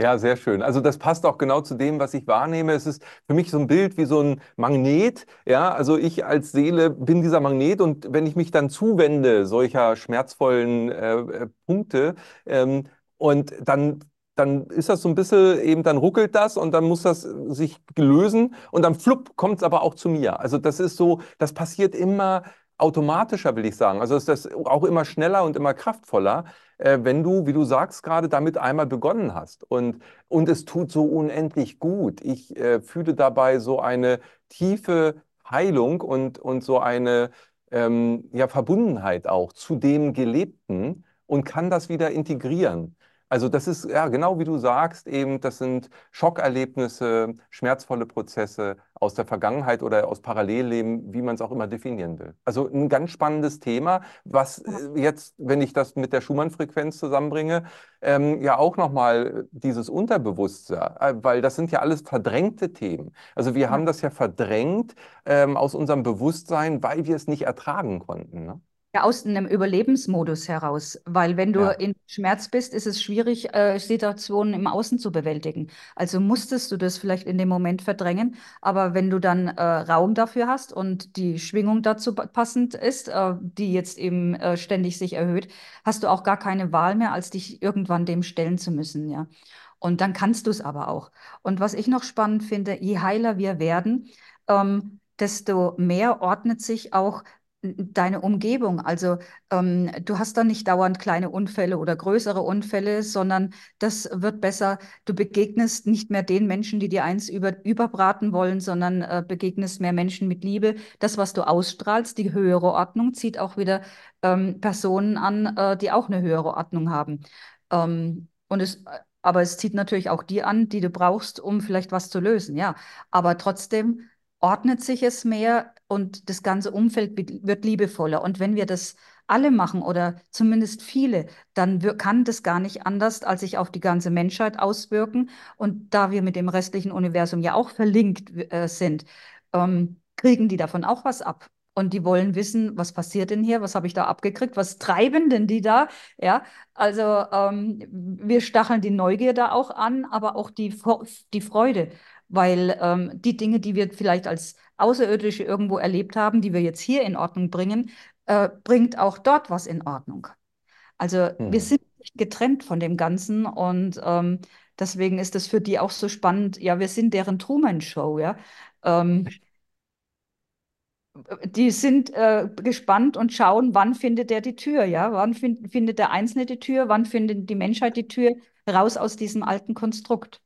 Ja, sehr schön. Also das passt auch genau zu dem, was ich wahrnehme. Es ist für mich so ein Bild wie so ein Magnet. Ja, also ich als Seele bin dieser Magnet und wenn ich mich dann zuwende solcher schmerzvollen äh, äh Punkte ähm, und dann dann ist das so ein bisschen eben, dann ruckelt das und dann muss das sich lösen und dann flupp kommt es aber auch zu mir. Also das ist so, das passiert immer automatischer, will ich sagen. Also ist das auch immer schneller und immer kraftvoller, äh, wenn du, wie du sagst, gerade damit einmal begonnen hast. Und, und es tut so unendlich gut. Ich äh, fühle dabei so eine tiefe Heilung und, und so eine ähm, ja, Verbundenheit auch zu dem Gelebten und kann das wieder integrieren. Also das ist ja genau wie du sagst, eben das sind Schockerlebnisse, schmerzvolle Prozesse aus der Vergangenheit oder aus Parallelleben, wie man es auch immer definieren will. Also ein ganz spannendes Thema, was äh, jetzt, wenn ich das mit der Schumann-Frequenz zusammenbringe, ähm, ja auch nochmal dieses Unterbewusstsein, äh, weil das sind ja alles verdrängte Themen. Also wir haben das ja verdrängt ähm, aus unserem Bewusstsein, weil wir es nicht ertragen konnten. Ne? Ja, aus einem Überlebensmodus heraus, weil wenn du ja. in Schmerz bist, ist es schwierig, äh, Situationen im Außen zu bewältigen. Also musstest du das vielleicht in dem Moment verdrängen, aber wenn du dann äh, Raum dafür hast und die Schwingung dazu passend ist, äh, die jetzt eben äh, ständig sich erhöht, hast du auch gar keine Wahl mehr, als dich irgendwann dem stellen zu müssen, ja. Und dann kannst du es aber auch. Und was ich noch spannend finde, je heiler wir werden, ähm, desto mehr ordnet sich auch deine Umgebung. Also ähm, du hast dann nicht dauernd kleine Unfälle oder größere Unfälle, sondern das wird besser. Du begegnest nicht mehr den Menschen, die dir eins über, überbraten wollen, sondern äh, begegnest mehr Menschen mit Liebe. Das, was du ausstrahlst, die höhere Ordnung, zieht auch wieder ähm, Personen an, äh, die auch eine höhere Ordnung haben. Ähm, und es, aber es zieht natürlich auch die an, die du brauchst, um vielleicht was zu lösen. Ja, aber trotzdem ordnet sich es mehr und das ganze Umfeld wird liebevoller. Und wenn wir das alle machen oder zumindest viele, dann kann das gar nicht anders, als sich auf die ganze Menschheit auswirken. Und da wir mit dem restlichen Universum ja auch verlinkt äh, sind, ähm, kriegen die davon auch was ab. Und die wollen wissen, was passiert denn hier? Was habe ich da abgekriegt? Was treiben denn die da? Ja, also ähm, wir stacheln die Neugier auch an, aber auch die, die Freude weil ähm, die Dinge, die wir vielleicht als Außerirdische irgendwo erlebt haben, die wir jetzt hier in Ordnung bringen, äh, bringt auch dort was in Ordnung. Also hm. wir sind nicht getrennt von dem Ganzen und ähm, deswegen ist es für die auch so spannend. Ja, wir sind deren Truman-Show, ja. Ähm, die sind äh, gespannt und schauen, wann findet der die Tür, ja? Wann find, findet der Einzelne die Tür? Wann findet die Menschheit die Tür raus aus diesem alten Konstrukt?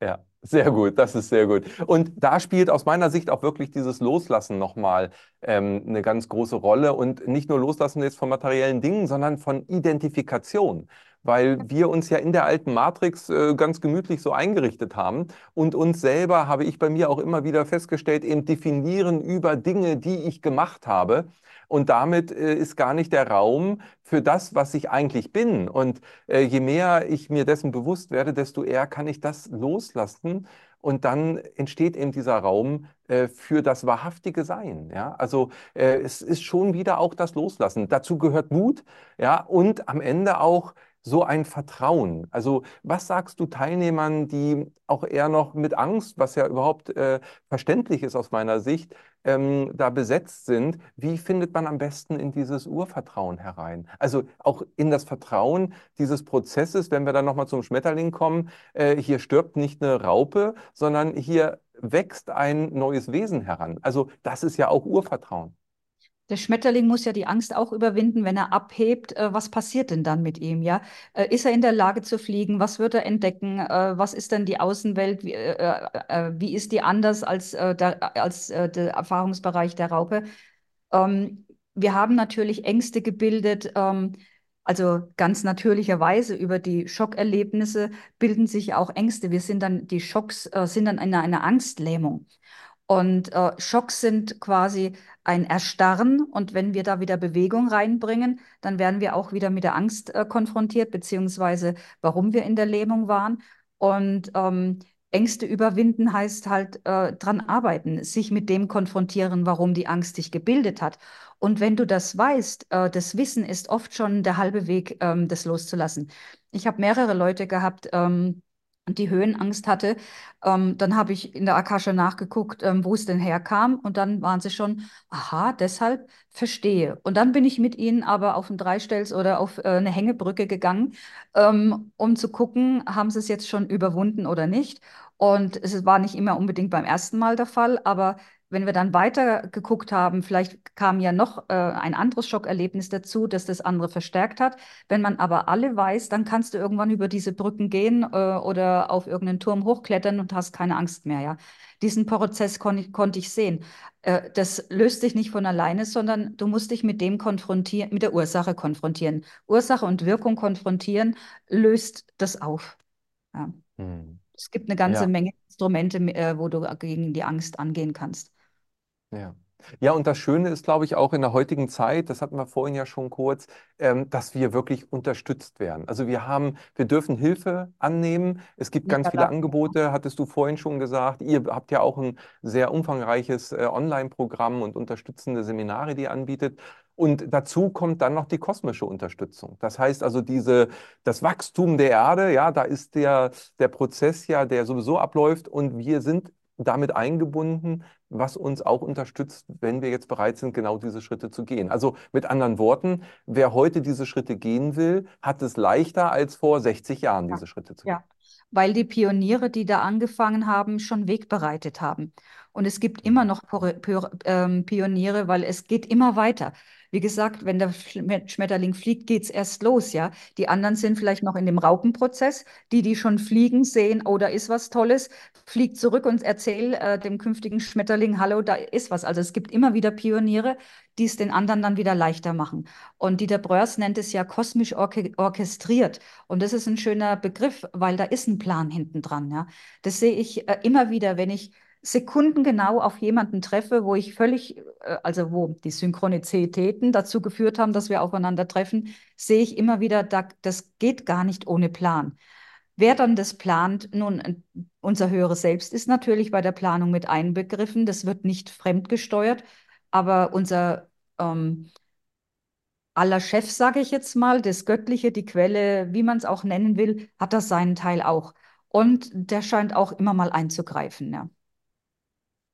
Ja. Sehr gut, das ist sehr gut. Und da spielt aus meiner Sicht auch wirklich dieses Loslassen nochmal ähm, eine ganz große Rolle. Und nicht nur Loslassen jetzt von materiellen Dingen, sondern von Identifikation. weil wir uns ja in der alten Matrix äh, ganz gemütlich so eingerichtet haben und uns selber, habe ich bei mir auch immer wieder festgestellt, eben definieren über Dinge, die ich gemacht habe. Und damit äh, ist gar nicht der Raum für das, was ich eigentlich bin. Und äh, je mehr ich mir dessen bewusst werde, desto eher kann ich das loslassen. Und dann entsteht eben dieser Raum äh, für das wahrhaftige Sein. Ja? Also äh, es ist schon wieder auch das Loslassen. Dazu gehört Mut, ja, und am Ende auch so ein Vertrauen? Also was sagst du Teilnehmern, die auch eher noch mit Angst, was ja überhaupt äh, verständlich ist aus meiner Sicht, ähm, da besetzt sind? Wie findet man am besten in dieses Urvertrauen herein? Also auch in das Vertrauen dieses Prozesses, wenn wir dann nochmal zum Schmetterling kommen, äh, hier stirbt nicht eine Raupe, sondern hier wächst ein neues Wesen heran. Also das ist ja auch Urvertrauen. Der Schmetterling muss ja die Angst auch überwinden, wenn er abhebt. Äh, was passiert denn dann mit ihm? Ja, äh, ist er in der Lage zu fliegen? Was wird er entdecken? Äh, was ist denn die Außenwelt? Wie, ist die anders als, der, als der Erfahrungsbereich der Raupe? Ähm, wir haben natürlich Ängste gebildet. Ähm, also ganz natürlicherweise über die Schockerlebnisse bilden sich auch Ängste. Wir sind dann, die Schocks sind dann in einer Angstlähmung. Und äh, Schocks sind quasi ein Erstarren. Und wenn wir da wieder Bewegung reinbringen, dann werden wir auch wieder mit der Angst äh, konfrontiert, beziehungsweise warum wir in der Lähmung waren. Und ähm, Ängste überwinden heißt halt äh, dran arbeiten, sich mit dem konfrontieren, warum die Angst dich gebildet hat. Und wenn du das weißt, äh, das Wissen ist oft schon der halbe Weg, ähm, das loszulassen. Ich habe mehrere Leute gehabt, ähm, die Höhenangst hatte. Ähm, dann habe ich in der Akasha nachgeguckt, ähm, wo es denn herkam. Und dann waren sie schon, aha, deshalb verstehe. Und dann bin ich mit ihnen aber auf ein Dreistelz oder auf äh, eine Hängebrücke gegangen, ähm, um zu gucken, haben sie es jetzt schon überwunden oder nicht. Und es war nicht immer unbedingt beim ersten Mal der Fall, aber wenn wir dann weiter geguckt haben, vielleicht kam ja noch äh, ein anderes Schockerlebnis dazu, das das andere verstärkt hat. Wenn man aber alle weiß, dann kannst du irgendwann über diese Brücken gehen äh, oder auf irgendeinen Turm hochklettern und hast keine Angst mehr. Ja? Diesen Prozess kon ich, konnte ich sehen. Äh, das löst sich nicht von alleine, sondern du musst dich mit dem konfrontieren, mit der Ursache konfrontieren. Ursache und Wirkung konfrontieren löst das auf. Ja. Hm. Es gibt eine ganze ja. Menge Instrumente, äh, wo du gegen die Angst angehen kannst. Ja. Ja, und das Schöne ist, glaube ich, auch in der heutigen Zeit, das hatten wir vorhin ja schon kurz, ähm, dass wir wirklich unterstützt werden. Also wir haben, wir dürfen Hilfe annehmen. Es gibt ganz viele Angebote, hattest du vorhin schon gesagt. Ihr habt ja auch ein sehr umfangreiches äh, Online-Programm und unterstützende Seminare, die ihr anbietet. Und dazu kommt dann noch die kosmische Unterstützung. Das heißt also, diese, das Wachstum der Erde, ja, da ist der, der Prozess ja, der sowieso abläuft und wir sind damit eingebunden, was uns auch unterstützt, wenn wir jetzt bereit sind, genau diese Schritte zu gehen. Also mit anderen Worten, wer heute diese Schritte gehen will, hat es leichter als vor 60 Jahren, ja. diese Schritte zu gehen. Ja, weil die Pioniere, die da angefangen haben, schon Weg bereitet haben. Und es gibt immer noch ähm, Pioniere, weil es geht immer weiter. Wie gesagt, wenn der Schmetterling fliegt, geht es erst los, ja. Die anderen sind vielleicht noch in dem Raupenprozess. Die, die schon fliegen, sehen, oh, da ist was Tolles, fliegt zurück und erzählt äh, dem künftigen Schmetterling, hallo, da ist was. Also es gibt immer wieder Pioniere, die es den anderen dann wieder leichter machen. Und Dieter Bröers nennt es ja kosmisch orche orchestriert. Und das ist ein schöner Begriff, weil da ist ein Plan hinten dran, ja. Das sehe ich äh, immer wieder, wenn ich sekundengenau auf jemanden treffe, wo ich völlig, äh, also wo die Synchronizitäten dazu geführt haben, dass wir aufeinandertreffen, sehe ich immer wieder, das geht gar nicht ohne Plan. Wer dann das plant, nun, äh, unser höheres Selbst ist natürlich bei der Planung mit einbegriffen, das wird nicht fremdgesteuert, aber unser ähm, aller Chef, sage ich jetzt mal, das Göttliche, die Quelle, wie man es auch nennen will, hat das seinen Teil auch. Und der scheint auch immer mal einzugreifen, ja.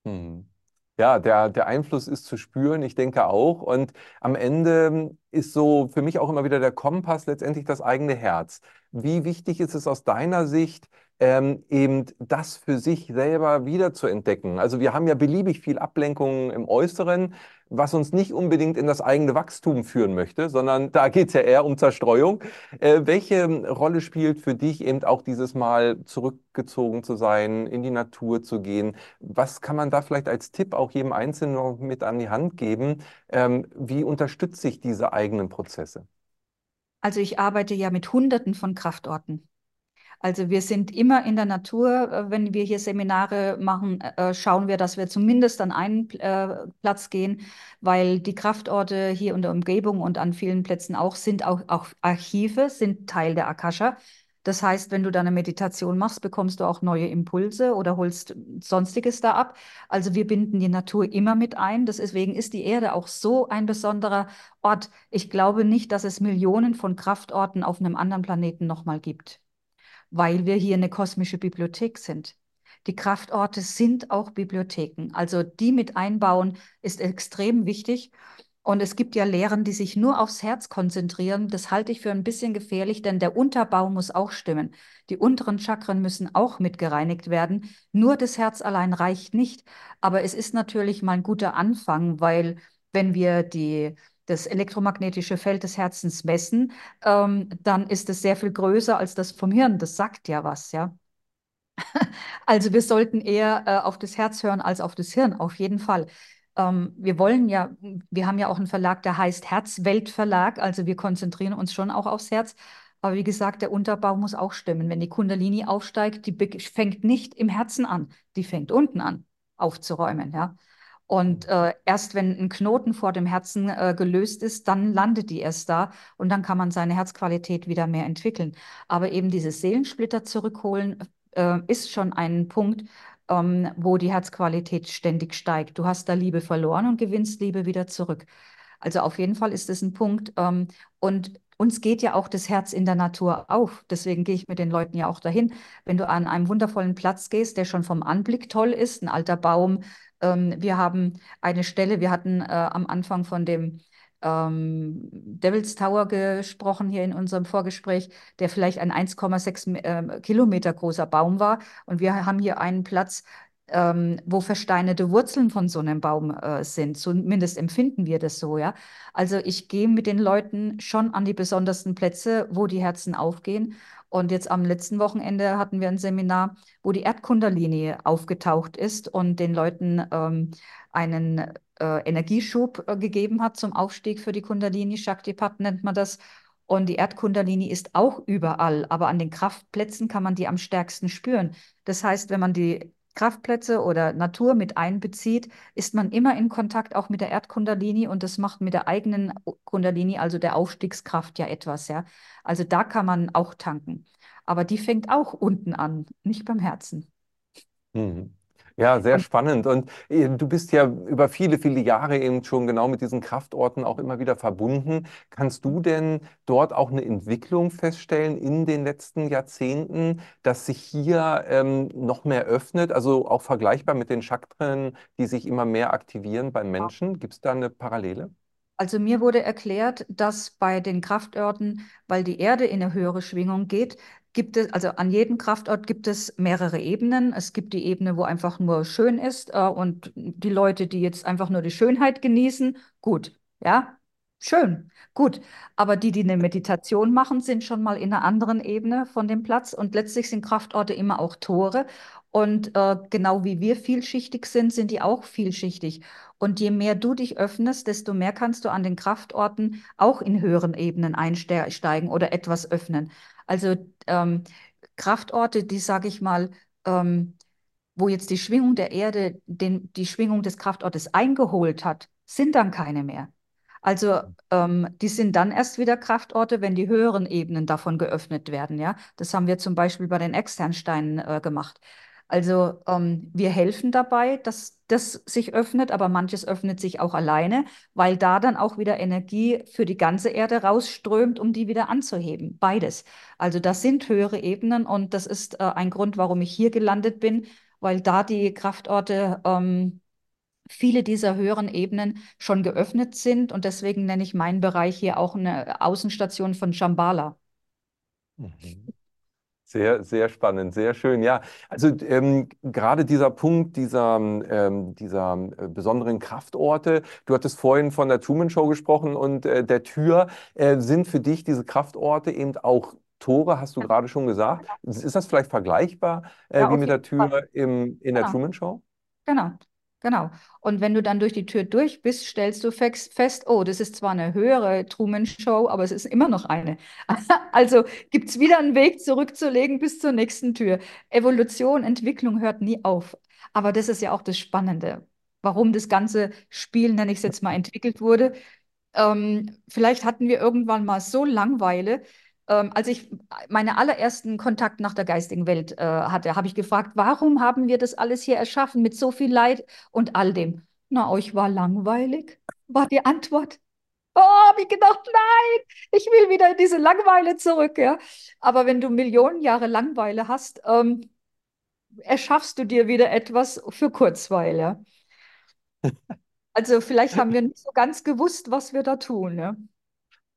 Hm. Ja, der, der Einfluss ist zu spüren, ich denke auch. Und am Ende ist so für mich auch immer wieder der Kompass letztendlich das eigene Herz. Wie wichtig ist es aus deiner Sicht, ähm, eben das für sich selber wieder zu entdecken. Also wir haben ja beliebig viel Ablenkung im Äußeren, was uns nicht unbedingt in das eigene Wachstum führen möchte, sondern da geht es ja eher um Zerstreuung. Äh, welche Rolle spielt für dich eben auch dieses Mal zurückgezogen zu sein, in die Natur zu gehen? Was kann man da vielleicht als Tipp auch jedem Einzelnen noch mit an die Hand geben? Ähm, wie unterstütze ich diese eigenen Prozesse? Also ich arbeite ja mit Hunderten von Kraftorten. Also wir sind immer in der Natur. Äh, wenn wir hier Seminare machen, äh, schauen wir, dass wir zumindest an einen äh, Platz gehen, weil die Kraftorte hier in der Umgebung und an vielen Plätzen auch sind auch, auch Archive, sind Teil der Akasha. Das heißt, wenn du da eine Meditation machst, bekommst du auch neue Impulse oder holst Sonstiges da ab. Also wir binden die Natur immer mit ein. Deswegen ist die Erde auch so ein besonderer Ort. Ich glaube nicht, dass es Millionen von Kraftorten auf einem anderen Planeten nochmal gibt, weil wir hier eine kosmische Bibliothek sind. Die Kraftorte sind auch Bibliotheken. Also die mit einbauen ist extrem wichtig. Und es gibt ja Lehren, die sich nur aufs Herz konzentrieren. Das halte ich für ein bisschen gefährlich, denn der Unterbau muss auch stimmen. Die unteren Chakren müssen auch mit gereinigt werden. Nur das Herz allein reicht nicht. Aber es ist natürlich mal ein guter Anfang, weil wenn wir die, das elektromagnetische Feld des Herzens messen, ähm, dann ist es sehr viel größer als das vom Hirn. Das sagt ja was, ja. Also wir sollten eher äh, auf das Herz hören als auf das Hirn, auf jeden Fall ähm, wir wollen ja, wir haben ja auch einen Verlag, der heißt Herzweltverlag, also wir konzentrieren uns schon auch aufs Herz. Aber wie gesagt, der Unterbau muss auch stimmen. Wenn die Kundalini aufsteigt, die fängt nicht im Herzen an, die fängt unten an aufzuräumen, ja. Und äh, erst wenn ein Knoten vor dem Herzen äh, gelöst ist, dann landet die erst da und dann kann man seine Herzqualität wieder mehr entwickeln. Aber eben diese Seelensplitter zurückholen, äh, ist schon ein Punkt, ähm, wo die Herzqualität ständig steigt. Du hast da Liebe verloren und gewinnst Liebe wieder zurück. Also auf jeden Fall ist das ein Punkt. Ähm, und uns geht ja auch das Herz in der Natur auf. Deswegen gehe ich mit den Leuten ja auch dahin. Wenn du an einem wundervollen Platz gehst, der schon vom Anblick toll ist, ein alter Baum. Ähm, wir haben eine Stelle, wir hatten äh, am Anfang von dem ähm, Devil's Tower gesprochen hier in unserem Vorgespräch, der vielleicht ein 1,6 äh, Kilometer großer Baum war. Und wir haben hier einen Platz, ähm, wo versteinerte Wurzeln von so einem Baum äh, sind. Zumindest empfinden wir das so, ja. Also ich gehe mit den Leuten schon an die besondersten Plätze, wo die Herzen aufgehen. Und jetzt am letzten Wochenende hatten wir ein Seminar, wo die Erdkundalini aufgetaucht ist und den Leuten ähm, einen äh, Energieschub äh, gegeben hat zum Aufstieg für die Kundalini. Shaktipat nennt man das. Und die Erdkundalini ist auch überall, aber an den Kraftplätzen kann man die am stärksten spüren. Das heißt, wenn man die Kraftplätze oder Natur mit einbezieht, ist man immer in Kontakt auch mit der Erdkundalini und das macht mit der eigenen Kundalini, also der Aufstiegskraft, ja etwas, ja. Also da kann man auch tanken. Aber die fängt auch unten an, nicht beim Herzen. Mhm. Ja, sehr spannend. Und äh, du bist ja über viele, viele Jahre eben schon genau mit diesen Kraftorten auch immer wieder verbunden. Kannst du denn dort auch eine Entwicklung feststellen in den letzten Jahrzehnten, dass sich hier ähm, noch mehr öffnet? Also auch vergleichbar mit den Chakren, die sich immer mehr aktivieren beim Menschen? Gibt es da eine Parallele? Also mir wurde erklärt, dass bei den Kraftorten, weil die Erde in eine höhere Schwingung geht, gibt es, also an jedem Kraftort gibt es mehrere Ebenen. Es gibt die Ebene, wo einfach nur schön ist äh, und die Leute, die jetzt einfach nur die Schönheit genießen, gut, ja, schön, gut. Aber die, die eine Meditation machen, sind schon mal in einer anderen Ebene von dem Platz und letztlich sind Kraftorte immer auch Tore. Und äh, genau wie wir vielschichtig sind, sind die auch vielschichtig. Und je mehr du dich öffnest, desto mehr kannst du an den Kraftorten auch in höheren Ebenen einsteigen oder etwas öffnen. Also ähm, Kraftorte, die, sage ich mal, ähm, wo jetzt die Schwingung der Erde den, die Schwingung des Kraftortes eingeholt hat, sind dann keine mehr. Also ähm, die sind dann erst wieder Kraftorte, wenn die höheren Ebenen davon geöffnet werden. Ja, das haben wir zum Beispiel bei den Externsteinen äh, gemacht. Also ähm, wir helfen dabei, dass das sich öffnet, aber manches öffnet sich auch alleine, weil da dann auch wieder Energie für die ganze Erde rausströmt, um die wieder anzuheben. Beides. Also das sind höhere Ebenen und das ist äh, ein Grund, warum ich hier gelandet bin, weil da die Kraftorte, ähm, viele dieser höheren Ebenen schon geöffnet sind und deswegen nenne ich meinen Bereich hier auch eine Außenstation von Shambhala. Mhm. Sehr, sehr spannend, sehr schön. Ja, also ähm, gerade dieser Punkt dieser, ähm, dieser äh, besonderen Kraftorte, du hattest vorhin von der Truman Show gesprochen und äh, der Tür, äh, sind für dich diese Kraftorte eben auch Tore, hast du gerade schon gesagt. Ist das vielleicht vergleichbar äh, ja, wie mit der Tür im, in der genau. Truman Show? Genau, Genau. Und wenn du dann durch die Tür durch bist, stellst du fest, oh, das ist zwar eine höhere Truman-Show, aber es ist immer noch eine. Also gibt es wieder einen Weg zurückzulegen bis zur nächsten Tür. Evolution, Entwicklung hört nie auf. Aber das ist ja auch das Spannende, warum das ganze Spiel, nenne ich es jetzt mal, entwickelt wurde. Ähm, vielleicht hatten wir irgendwann mal so Langweile, ähm, als ich meinen allerersten Kontakt nach der geistigen Welt äh, hatte, habe ich gefragt, warum haben wir das alles hier erschaffen mit so viel Leid und all dem? Na, euch war langweilig, war die Antwort. Oh, habe ich gedacht, nein, ich will wieder in diese Langweile zurück. Ja? Aber wenn du Millionen Jahre Langweile hast, ähm, erschaffst du dir wieder etwas für Kurzweile. Also vielleicht haben wir nicht so ganz gewusst, was wir da tun. Ja?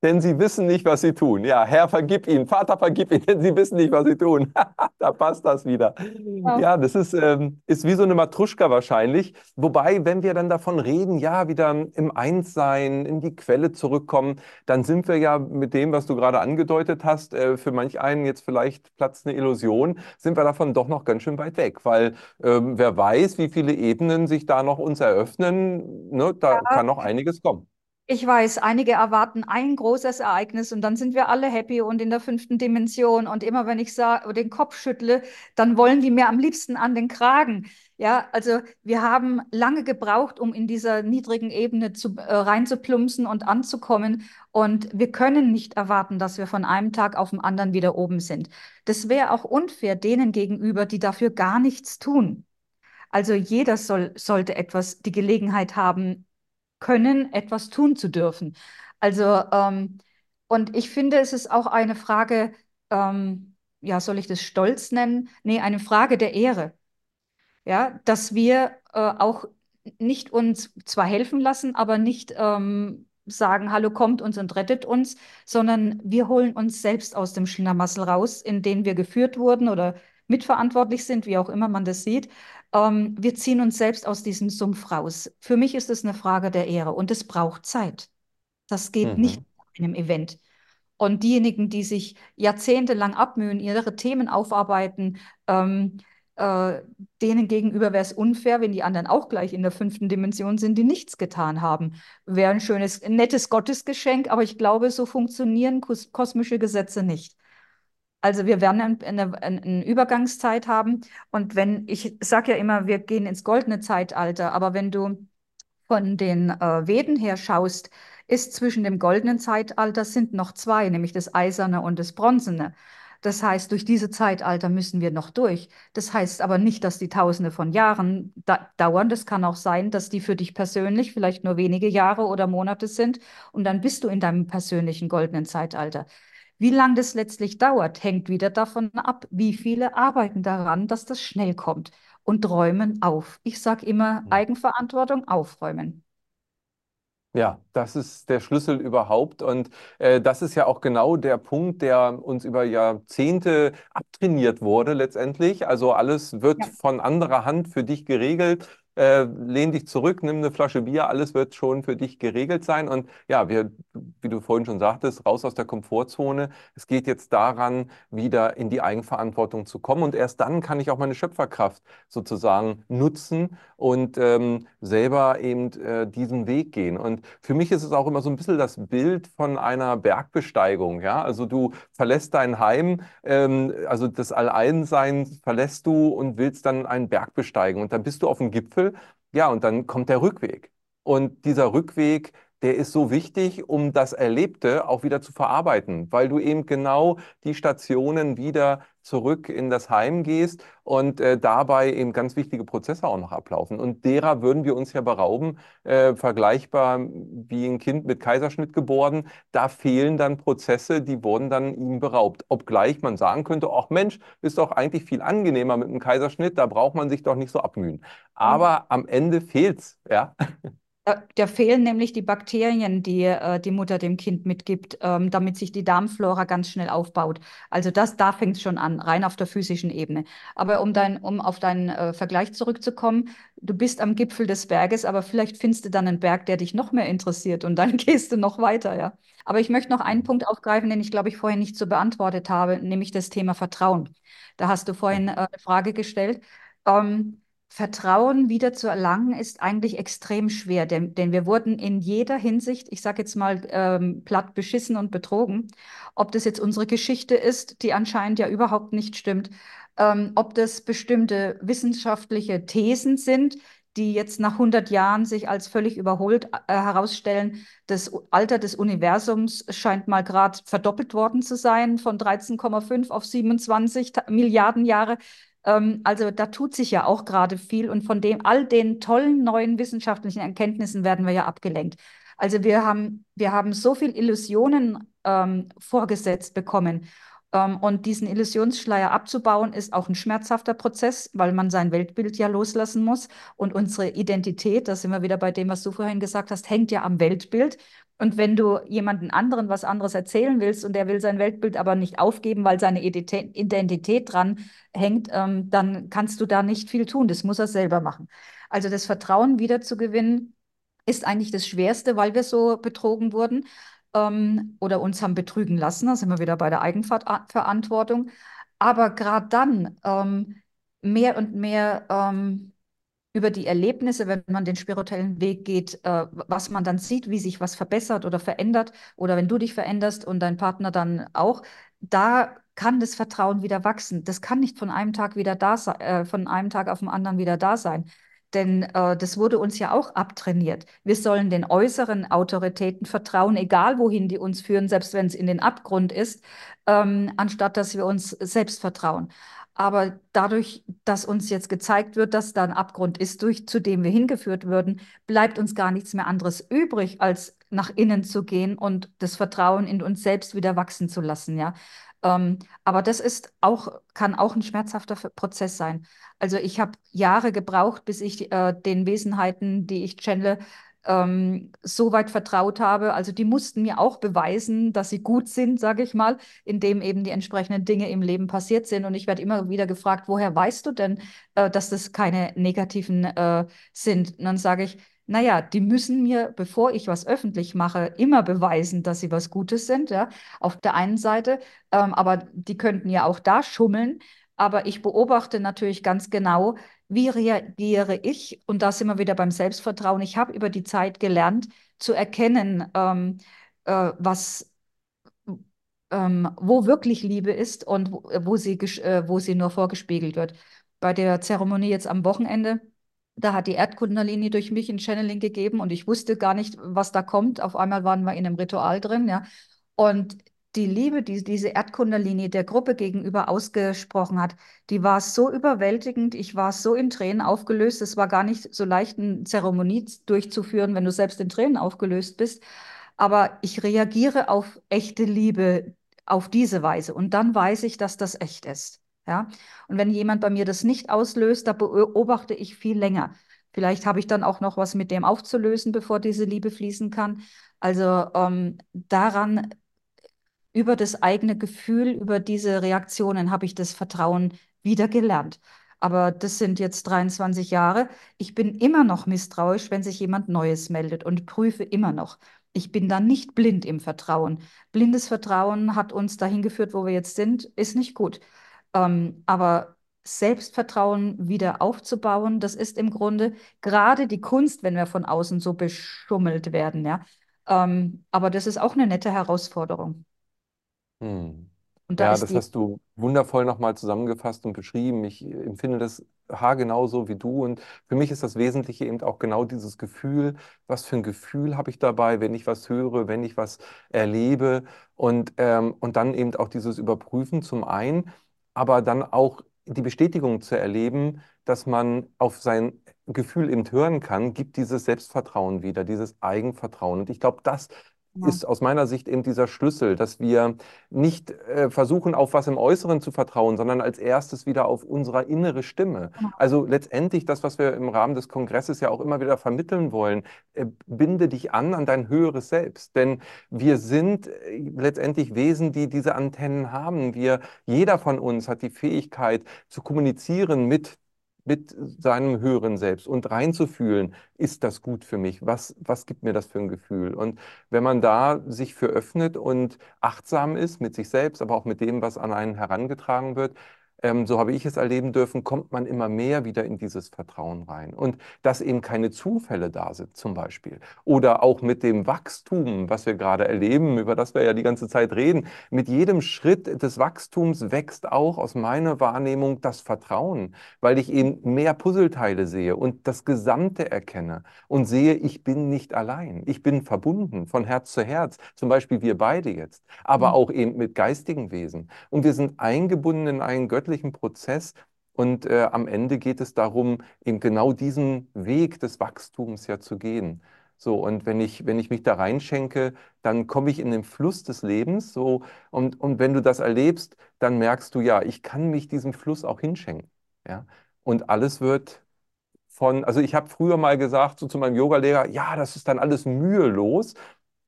Denn sie wissen nicht, was sie tun. Ja, Herr, vergib ihnen, Vater, vergib ihnen, denn sie wissen nicht, was sie tun. da passt das wieder. Ja, ja das ist, ähm, ist wie so eine Matruschka wahrscheinlich. Wobei, wenn wir dann davon reden, ja, wieder im Einssein, in die Quelle zurückkommen, dann sind wir ja mit dem, was du gerade angedeutet hast, äh, für manch einen jetzt vielleicht platzt eine Illusion, sind wir davon doch noch ganz schön weit weg, weil ähm, wer weiß, wie viele Ebenen sich da noch uns eröffnen, ne, da ja. kann noch einiges kommen. Ich weiß, einige erwarten ein großes Ereignis und dann sind wir alle happy und in der fünften Dimension. Und immer wenn ich den Kopf schüttle, dann wollen die mir am liebsten an den Kragen. Ja, also wir haben lange gebraucht, um in dieser niedrigen Ebene zu, äh, reinzuplumpsen und anzukommen. Und wir können nicht erwarten, dass wir von einem Tag auf den anderen wieder oben sind. Das wäre auch unfair denen gegenüber, die dafür gar nichts tun. Also jeder soll, sollte etwas, die Gelegenheit haben, können, etwas tun zu dürfen. Also, ähm, und ich finde, es ist auch eine Frage, ähm, ja, soll ich das Stolz nennen? Nee, eine Frage der Ehre. Ja, dass wir äh, auch nicht uns zwar helfen lassen, aber nicht ähm, sagen, hallo, kommt uns und rettet uns, sondern wir holen uns selbst aus dem Schlamassel raus, in den wir geführt wurden oder mitverantwortlich sind, wie auch immer man das sieht. Ähm, wir ziehen uns selbst aus diesem Sumpf raus. Für mich ist es eine Frage der Ehre und es braucht Zeit. Das geht mhm. nicht in einem Event. Und diejenigen, die sich jahrzehntelang abmühen, ihre Themen aufarbeiten, ähm, äh, denen gegenüber wäre es unfair, wenn die anderen auch gleich in der fünften Dimension sind, die nichts getan haben. Wäre ein schönes, nettes Gottesgeschenk, aber ich glaube, so funktionieren kos kosmische Gesetze nicht. Also wir werden eine, eine, Übergangszeit haben. Und wenn, ich sage ja immer, wir gehen ins goldene Zeitalter, aber wenn du von den äh, Veden her schaust, ist zwischen dem goldenen Zeitalter sind noch zwei, nämlich das eiserne und das bronzene. Das heißt, durch diese Zeitalter müssen wir noch durch. Das heißt aber nicht, dass die Tausende von Jahren da dauern. Das kann auch sein, dass die für dich persönlich vielleicht nur wenige Jahre oder Monate sind und dann bist du in deinem persönlichen goldenen Zeitalter. Wie lange das letztlich dauert, hängt wieder davon ab, wie viele arbeiten daran, dass das schnell kommt und räumen auf. Ich sage immer hm. Eigenverantwortung aufräumen. Ja, das ist der Schlüssel überhaupt. Und äh, das ist ja auch genau der Punkt, der uns über Jahrzehnte abtrainiert wurde letztendlich. Also alles wird ja. von anderer Hand für dich geregelt äh, lehn dich zurück, nimm eine Flasche Bier, alles wird schon für dich geregelt sein. Und ja, wir, wie du vorhin schon sagtest, raus aus der Komfortzone. Es geht jetzt daran, wieder in die Eigenverantwortung zu kommen. Und erst dann kann ich auch meine Schöpferkraft sozusagen nutzen und ähm, selber eben äh, diesen Weg gehen. Und für mich ist es auch immer so ein bisschen das Bild von einer Bergbesteigung. Ja, also du verlässt dein Heim, ähm, also das Alleinsein verlässt du und willst dann einen Berg besteigen. Und dann bist du auf dem Gipfel ja, und dann kommt der Rückweg. Und dieser Rückweg, der ist so wichtig, um das Erlebte auch wieder zu verarbeiten, weil du eben genau die Stationen wieder zurück in das Heim gehst und äh, dabei eben ganz wichtige Prozesse auch noch ablaufen. Und derer würden wir uns ja berauben, äh, vergleichbar wie ein Kind mit Kaiserschnitt geboren. Da fehlen dann Prozesse, die wurden dann ihm beraubt. Obgleich man sagen könnte, ach Mensch, ist doch eigentlich viel angenehmer mit einem Kaiserschnitt, da braucht man sich doch nicht so abmühen. Aber mhm. am Ende fehlt's, ja. Da fehlen nämlich die Bakterien, die äh, die Mutter dem Kind mitgibt, ähm, damit sich die Darmflora ganz schnell aufbaut. Also das, da fängt es schon an, rein auf der physischen Ebene. Aber um, dein, um auf deinen äh, Vergleich zurückzukommen, du bist am Gipfel des Berges, aber vielleicht findest du dann einen Berg, der dich noch mehr interessiert und dann gehst du noch weiter, ja. Aber ich möchte noch einen Punkt aufgreifen, den ich, glaube ich, vorhin nicht so beantwortet habe, nämlich das Thema Vertrauen. Da hast du vorhin äh, eine Frage gestellt. Ähm, Vertrauen wieder zu erlangen, ist eigentlich extrem schwer, denn, denn wir wurden in jeder Hinsicht, ich sage jetzt mal, ähm, platt beschissen und betrogen. Ob das jetzt unsere Geschichte ist, die anscheinend ja überhaupt nicht stimmt, ähm, ob das bestimmte wissenschaftliche Thesen sind, die jetzt nach 100 Jahren sich als völlig überholt äh, herausstellen. Das Alter des Universums scheint mal gerade verdoppelt worden zu sein, von 13,5 auf 27 Milliarden Jahre. Ähm, also da tut sich ja auch gerade viel und von dem all den tollen neuen wissenschaftlichen Erkenntnissen werden wir ja abgelenkt. Also wir haben, wir haben so viel Illusionen ähm, vorgesetzt bekommen. Ähm, und diesen Illusionsschleier abzubauen, ist auch ein schmerzhafter Prozess, weil man sein Weltbild ja loslassen muss. Und unsere Identität, da sind wir wieder bei dem, was du vorhin gesagt hast, hängt ja am Weltbild. Und wenn du jemanden anderen was anderes erzählen willst und der will sein Weltbild aber nicht aufgeben, weil seine Identität dran hängt, ähm, dann kannst du da nicht viel tun. Das muss er selber machen. Also das Vertrauen wiederzugewinnen ist eigentlich das Schwerste, weil wir so betrogen wurden ähm, oder uns haben betrügen lassen. Da sind wir wieder bei der Eigenverantwortung. Aber gerade dann ähm, mehr und mehr ähm, über die Erlebnisse, wenn man den spirituellen Weg geht, äh, was man dann sieht, wie sich was verbessert oder verändert oder wenn du dich veränderst und dein Partner dann auch, da kann das Vertrauen wieder wachsen. Das kann nicht von einem Tag wieder da sein, äh, von einem Tag auf den anderen wieder da sein. Denn äh, das wurde uns ja auch abtrainiert. Wir sollen den äußeren Autoritäten vertrauen, egal wohin die uns führen, selbst wenn es in den Abgrund ist, ähm, anstatt dass wir uns selbst vertrauen. Aber dadurch, dass uns jetzt gezeigt wird, dass da ein Abgrund ist, durch, zu dem wir hingeführt würden, bleibt uns gar nichts mehr anderes übrig, als nach innen zu gehen und das Vertrauen in uns selbst wieder wachsen zu lassen. Ja? Ähm, aber das ist auch, kann auch ein schmerzhafter Prozess sein. Also ich habe Jahre gebraucht, bis ich äh, den Wesenheiten, die ich channele, ähm, so weit vertraut habe. Also die mussten mir auch beweisen, dass sie gut sind, sage ich mal, indem eben die entsprechenden Dinge im Leben passiert sind. Und ich werde immer wieder gefragt, woher weißt du denn, äh, dass das keine negativen äh, sind? Und dann sage ich, naja, die müssen mir, bevor ich was öffentlich mache, immer beweisen, dass sie was Gutes sind, ja, auf der einen Seite. Ähm, aber die könnten ja auch da schummeln. Aber ich beobachte natürlich ganz genau, wie reagiere ich? Und da sind wir wieder beim Selbstvertrauen. Ich habe über die Zeit gelernt zu erkennen, ähm, äh, was, ähm, wo wirklich Liebe ist und wo, wo sie, äh, wo sie nur vorgespiegelt wird. Bei der Zeremonie jetzt am Wochenende da hat die Erdkundalini durch mich ein Channeling gegeben und ich wusste gar nicht, was da kommt. Auf einmal waren wir in einem Ritual drin, ja. Und die Liebe, die diese Erdkundalini der Gruppe gegenüber ausgesprochen hat, die war so überwältigend. Ich war so in Tränen aufgelöst. Es war gar nicht so leicht, eine Zeremonie durchzuführen, wenn du selbst in Tränen aufgelöst bist. Aber ich reagiere auf echte Liebe auf diese Weise. Und dann weiß ich, dass das echt ist. Ja? Und wenn jemand bei mir das nicht auslöst, da beobachte ich viel länger. Vielleicht habe ich dann auch noch was mit dem aufzulösen, bevor diese Liebe fließen kann. Also ähm, daran, über das eigene Gefühl, über diese Reaktionen habe ich das Vertrauen wieder gelernt. Aber das sind jetzt 23 Jahre. Ich bin immer noch misstrauisch, wenn sich jemand Neues meldet und prüfe immer noch. Ich bin dann nicht blind im Vertrauen. Blindes Vertrauen hat uns dahin geführt, wo wir jetzt sind, ist nicht gut. Ähm, aber Selbstvertrauen wieder aufzubauen, das ist im Grunde gerade die Kunst, wenn wir von außen so beschummelt werden, ja. Ähm, aber das ist auch eine nette Herausforderung. Hm. Da Ja, das hast du wundervoll nochmal zusammengefasst und beschrieben. Ich empfinde das haargenau so wie du. Und für mich ist das Wesentliche eben auch genau dieses Gefühl. Was für ein Gefühl habe ich dabei, wenn ich was höre, wenn ich was erlebe? Und, ähm, und dann eben auch dieses Überprüfen zum einen aber dann auch die Bestätigung zu erleben, dass man auf sein Gefühl eben hören kann, gibt dieses Selbstvertrauen wieder, dieses Eigenvertrauen. Und ich glaube, das ja. ist aus meiner Sicht eben dieser Schlüssel, dass wir nicht äh, versuchen, auf was im Äußeren zu vertrauen, sondern als erstes wieder auf unsere innere Stimme. Ja. Also letztendlich das, was wir im Rahmen des Kongresses ja auch immer wieder vermitteln wollen, äh, binde dich an an dein höheres Selbst. Denn wir sind äh, letztendlich Wesen, die diese Antennen haben. Wir, jeder von uns hat die Fähigkeit zu kommunizieren mit mit seinem höheren Selbst und reinzufühlen, ist das gut für mich? Was, was gibt mir das für ein Gefühl? Und wenn man da sich für öffnet und achtsam ist mit sich selbst, aber auch mit dem, was an einen herangetragen wird, ähm, so habe ich es erleben dürfen, kommt man immer mehr wieder in dieses Vertrauen rein. Und dass eben keine Zufälle da sind, zum Beispiel. Oder auch mit dem Wachstum, was wir gerade erleben, über das wir ja die ganze Zeit reden. Mit jedem Schritt des Wachstums wächst auch aus meiner Wahrnehmung das Vertrauen, weil ich eben mehr Puzzleteile sehe und das Gesamte erkenne und sehe, ich bin nicht allein. Ich bin verbunden von Herz zu Herz, zum Beispiel wir beide jetzt, aber mhm. auch eben mit geistigen Wesen. Und wir sind eingebunden in einen göttlichen göttlichen Prozess. Und äh, am Ende geht es darum, eben genau diesen Weg des Wachstums ja zu gehen. So, und wenn ich, wenn ich mich da reinschenke, dann komme ich in den Fluss des Lebens. So, und, und wenn du das erlebst, dann merkst du, ja, ich kann mich diesem Fluss auch hinschenken. Ja? Und alles wird von, also ich habe früher mal gesagt, so zu meinem Yogalehrer, ja, das ist dann alles mühelos.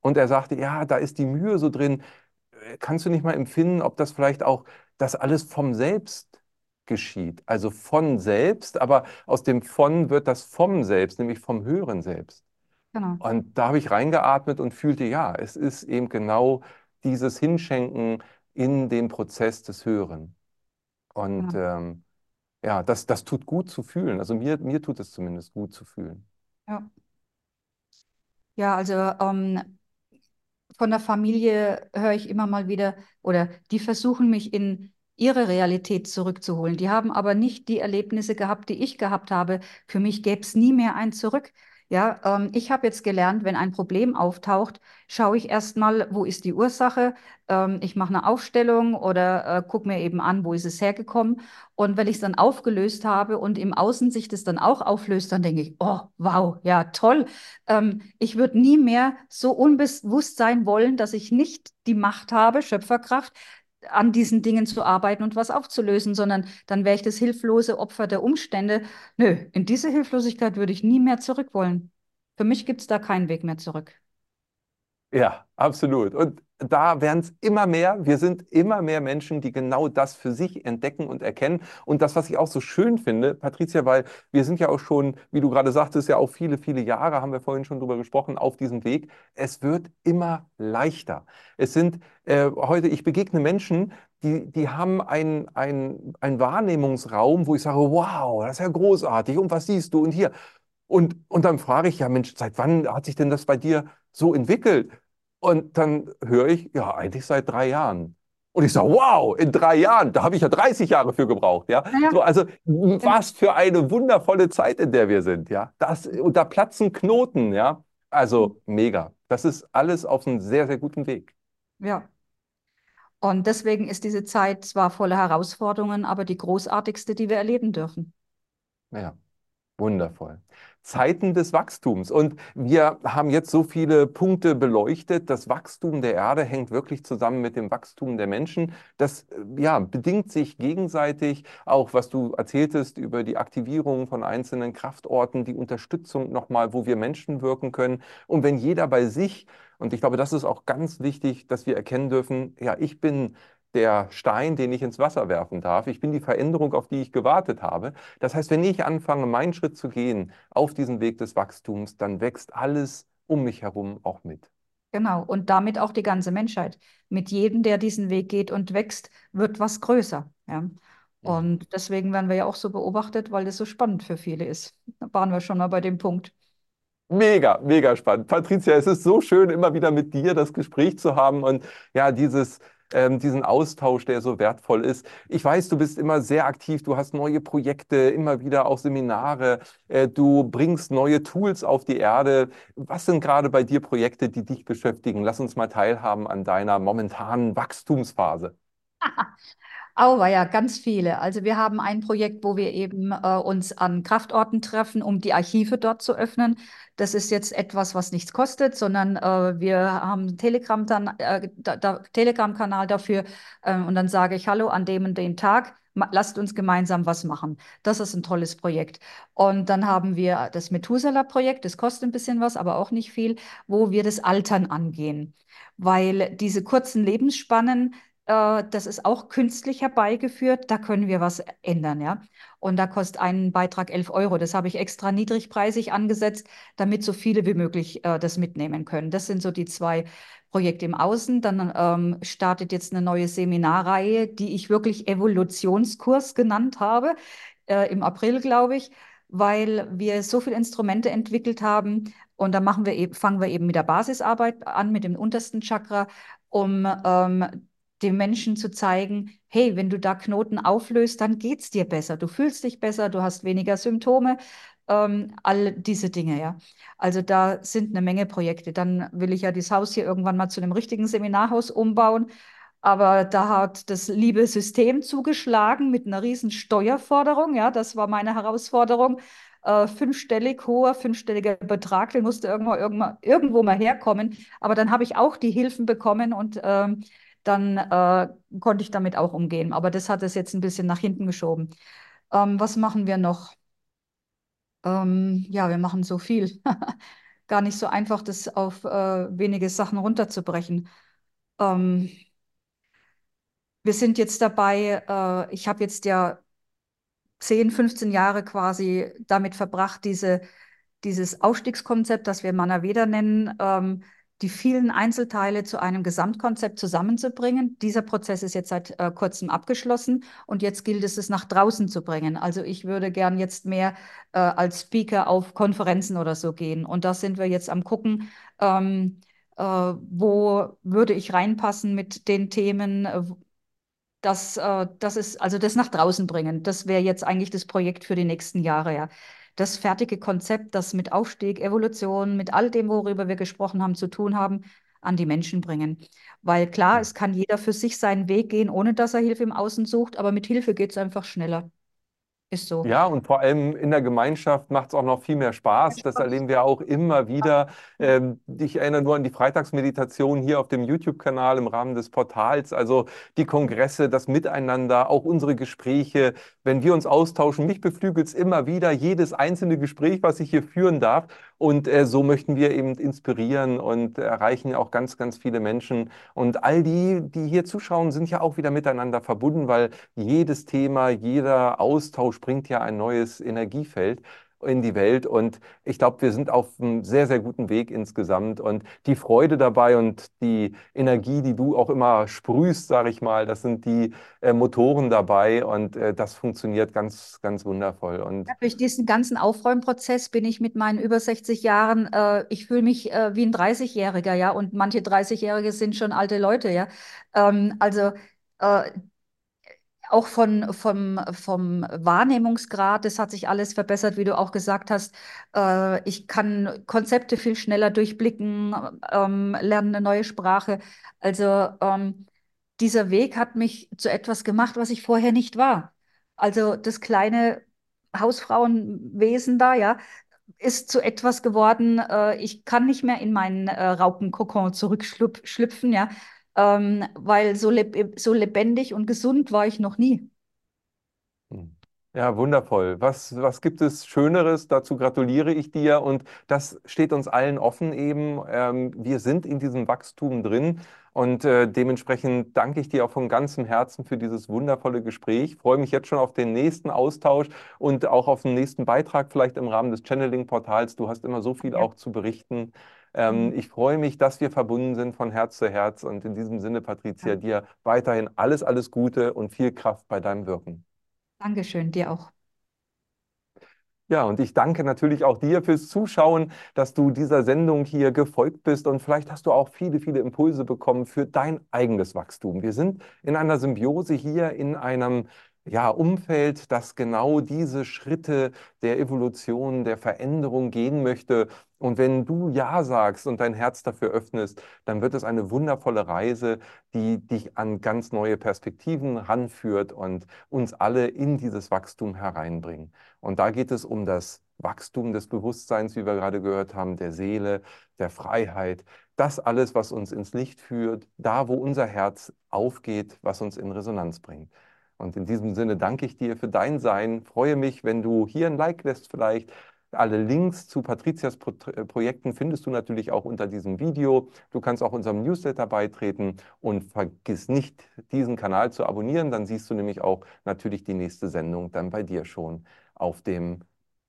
Und er sagte, ja, da ist die Mühe so drin. Äh, kannst du nicht mal empfinden, ob das vielleicht auch das alles vom Selbst geschieht. Also von selbst, aber aus dem von wird das vom Selbst, nämlich vom höheren Selbst. Genau. Und da habe ich reingeatmet und fühlte, ja, es ist eben genau dieses Hinschenken in den Prozess des Höheren. Und ja, ähm, ja das, das tut gut zu fühlen. Also mir, mir tut es zumindest gut zu fühlen. Ja, ja also ähm, von der Familie höre ich immer mal wieder, oder die versuchen mich in ihre Realität zurückzuholen. Die haben aber nicht die Erlebnisse gehabt, die ich gehabt habe. Für mich gäbe es nie mehr ein Zurück. Ja, ähm, ich habe jetzt gelernt, wenn ein Problem auftaucht, schaue ich erstmal, wo ist die Ursache. Ähm, ich mache eine Aufstellung oder äh, gucke mir eben an, wo ist es hergekommen. Und wenn ich es dann aufgelöst habe und im Außen sich das dann auch auflöst, dann denke ich, oh, wow, ja, toll. Ähm, ich würde nie mehr so unbewusst sein wollen, dass ich nicht die Macht habe, Schöpferkraft, an diesen Dingen zu arbeiten und was aufzulösen, sondern dann wäre ich das hilflose Opfer der Umstände. Nö, in diese Hilflosigkeit würde ich nie mehr zurück wollen. Für mich gibt es da keinen Weg mehr zurück. Ja, absolut. Und da werden es immer mehr. Wir sind immer mehr Menschen, die genau das für sich entdecken und erkennen. Und das, was ich auch so schön finde, Patricia, weil wir sind ja auch schon, wie du gerade sagtest, ja auch viele, viele Jahre, haben wir vorhin schon drüber gesprochen, auf diesem Weg. Es wird immer leichter. Es sind äh, heute, ich begegne Menschen, die, die haben einen ein Wahrnehmungsraum, wo ich sage, wow, das ist ja großartig. Und was siehst du? Und hier. Und, und dann frage ich, ja Mensch, seit wann hat sich denn das bei dir so entwickelt? Und dann höre ich, ja, eigentlich seit drei Jahren. Und ich sage, wow, in drei Jahren, da habe ich ja 30 Jahre für gebraucht. Ja? ja. So, also was für eine wundervolle Zeit, in der wir sind. Ja? Das, und da platzen Knoten. Ja? Also mega. Das ist alles auf einem sehr, sehr guten Weg. Ja. Und deswegen ist diese Zeit zwar voller Herausforderungen, aber die großartigste, die wir erleben dürfen. Ja, wundervoll. Zeiten des Wachstums. Und wir haben jetzt so viele Punkte beleuchtet. Das Wachstum der Erde hängt wirklich zusammen mit dem Wachstum der Menschen. Das äh, ja, bedingt sich gegenseitig. Auch was du erzähltest über die Aktivierung von einzelnen Kraftorten, die Unterstützung nochmal, wo wir Menschen wirken können. Und wenn jeder bei sich, und ich glaube, das ist auch ganz wichtig, dass wir erkennen dürfen, ja, ich bin der Stein, den ich ins Wasser werfen darf. Ich bin die Veränderung, auf die ich gewartet habe. Das heißt, wenn ich anfange, meinen Schritt zu gehen auf diesen Weg des Wachstums, dann wächst alles um mich herum auch mit. Genau, und damit auch die ganze Menschheit. Mit jedem, der diesen Weg geht und wächst, wird was größer. Ja? Und deswegen werden wir ja auch so beobachtet, weil das so spannend für viele ist. Da waren wir schon mal bei dem Punkt. Mega, mega spannend. Patricia, es ist so schön, immer wieder mit dir das Gespräch zu haben und ja, dieses ähm, diesen Austausch, der so wertvoll ist. Ich weiß, du bist immer sehr aktiv, du hast neue Projekte, immer wieder auch Seminare, äh, du bringst neue Tools auf die Erde. Was sind gerade bei dir Projekte, die dich beschäftigen? Lass uns mal teilhaben an deiner momentanen Wachstumsphase. Ja, ganz viele. Also wir haben ein Projekt, wo wir eben äh, uns an Kraftorten treffen, um die Archive dort zu öffnen. Das ist jetzt etwas, was nichts kostet, sondern äh, wir haben einen Telegram äh, da, da, Telegram-Kanal dafür äh, und dann sage ich Hallo an dem und den Tag. Lasst uns gemeinsam was machen. Das ist ein tolles Projekt. Und dann haben wir das Methuselah-Projekt, das kostet ein bisschen was, aber auch nicht viel, wo wir das Altern angehen. Weil diese kurzen Lebensspannen äh, das ist auch künstlich herbeigeführt, da können wir was ändern, ja. Und da kostet ein Beitrag 11 Euro. Das habe ich extra niedrigpreisig angesetzt, damit so viele wie möglich äh, das mitnehmen können. Das sind so die zwei Projekte im Außen. Dann ähm, startet jetzt eine neue Seminarreihe, die ich wirklich Evolutionskurs genannt habe, äh, im April, glaube ich, weil wir so viele Instrumente entwickelt haben. Und da machen wir eben, fangen wir eben mit der Basisarbeit an, mit dem untersten Chakra, um ähm, dem Menschen zu zeigen, hey, wenn du da Knoten auflöst, dann geht es dir besser. Du fühlst dich besser, du hast weniger Symptome, ähm, all diese Dinge, ja. Also da sind eine Menge Projekte. Dann will ich ja das Haus hier irgendwann mal zu einem richtigen Seminarhaus umbauen. Aber da hat das liebe System zugeschlagen mit einer riesen Steuerforderung. Ja, das war meine Herausforderung. Äh, fünfstellig hoher, fünfstelliger Betrag, den musste irgendwo, irgendwo, irgendwo mal herkommen. Aber dann habe ich auch die Hilfen bekommen und ähm, dann äh, konnte ich damit auch umgehen. Aber das hat es jetzt ein bisschen nach hinten geschoben. Ähm, was machen wir noch? Ähm, ja, wir machen so viel. Gar nicht so einfach, das auf äh, wenige Sachen runterzubrechen. Ähm, wir sind jetzt dabei, äh, ich habe jetzt ja 10, 15 Jahre quasi damit verbracht, diese, dieses Aufstiegskonzept, das wir Manaveda nennen, ähm, die vielen Einzelteile zu einem Gesamtkonzept zusammenzubringen. Dieser Prozess ist jetzt seit äh, kurzem abgeschlossen und jetzt gilt es, es nach draußen zu bringen. Also ich würde gern jetzt mehr äh, als Speaker auf Konferenzen oder so gehen. Und da sind wir jetzt am gucken, ähm, äh, wo würde ich reinpassen mit den Themen, äh, das, äh, das ist, also das nach draußen bringen. Das wäre jetzt eigentlich das Projekt für die nächsten Jahre, ja das fertige Konzept, das mit Aufstieg, Evolution, mit all dem, worüber wir gesprochen haben, zu tun haben, an die Menschen bringen. Weil klar, es kann jeder für sich seinen Weg gehen, ohne dass er Hilfe im Außen sucht, aber mit Hilfe geht es einfach schneller. Ist so. Ja, und vor allem in der Gemeinschaft macht es auch noch viel mehr Spaß. Das erleben wir auch immer wieder. Ähm, ich erinnere nur an die Freitagsmeditation hier auf dem YouTube-Kanal im Rahmen des Portals. Also die Kongresse, das Miteinander, auch unsere Gespräche, wenn wir uns austauschen. Mich beflügelt es immer wieder, jedes einzelne Gespräch, was ich hier führen darf. Und äh, so möchten wir eben inspirieren und erreichen auch ganz, ganz viele Menschen. Und all die, die hier zuschauen, sind ja auch wieder miteinander verbunden, weil jedes Thema, jeder Austausch bringt ja ein neues Energiefeld in die Welt. Und ich glaube, wir sind auf einem sehr, sehr guten Weg insgesamt. Und die Freude dabei und die Energie, die du auch immer sprühst, sage ich mal, das sind die äh, Motoren dabei. Und äh, das funktioniert ganz, ganz wundervoll. Und ja, durch diesen ganzen Aufräumprozess bin ich mit meinen über 60 Jahren, äh, ich fühle mich äh, wie ein 30-Jähriger, ja. Und manche 30-Jährige sind schon alte Leute, ja. Ähm, also äh, auch von, vom, vom Wahrnehmungsgrad, das hat sich alles verbessert, wie du auch gesagt hast. Äh, ich kann Konzepte viel schneller durchblicken, ähm, lerne eine neue Sprache. Also ähm, dieser Weg hat mich zu etwas gemacht, was ich vorher nicht war. Also das kleine Hausfrauenwesen da, ja, ist zu etwas geworden. Äh, ich kann nicht mehr in meinen äh, Raupenkokon zurückschlüpfen, ja ähm, weil so, leb so lebendig und gesund war ich noch nie. Hm. Ja, wundervoll. Was, was gibt es Schöneres? Dazu gratuliere ich dir und das steht uns allen offen eben. Ähm, wir sind in diesem Wachstum drin und äh, dementsprechend danke ich dir auch von ganzem Herzen für dieses wundervolle Gespräch. Ich freue mich jetzt schon auf den nächsten Austausch und auch auf den nächsten Beitrag vielleicht im Rahmen des Channeling-Portals. Du hast immer so viel ja. auch zu berichten. Ähm, mhm. ich freue mich, dass wir verbunden sind von Herz zu Herz. Und in diesem Sinne, Patricia, ja. dir weiterhin alles, alles Gute und viel Kraft bei deinem Wirken. Dankeschön, dir auch. Ja, und ich danke natürlich auch dir fürs Zuschauen, dass du dieser Sendung hier gefolgt bist und vielleicht hast du auch viele, viele Impulse bekommen für dein eigenes Wachstum. Wir sind in einer Symbiose hier in einem ja, Umfeld, das genau diese Schritte der Evolution, der Veränderung gehen möchte. Und wenn du Ja sagst und dein Herz dafür öffnest, dann wird es eine wundervolle Reise, die dich an ganz neue Perspektiven ranführt und uns alle in dieses Wachstum hereinbringen. Und da geht es um das Wachstum des Bewusstseins, wie wir gerade gehört haben, der Seele, der Freiheit. Das alles, was uns ins Licht führt, da, wo unser Herz aufgeht, was uns in Resonanz bringt. Und in diesem Sinne danke ich dir für dein Sein. Freue mich, wenn du hier ein Like lässt vielleicht, Alle Links zu Patrizias Pro äh, Projekten findest du natürlich auch unter diesem Video. Du kannst auch unserem Newsletter beitreten und vergiss nicht, diesen Kanal zu abonnieren. Dann siehst du nämlich auch natürlich die nächste Sendung dann bei dir schon auf, dem,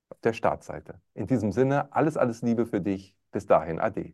auf der Startseite. In diesem Sinne, alles, alles Liebe für dich. Bis dahin, Ade.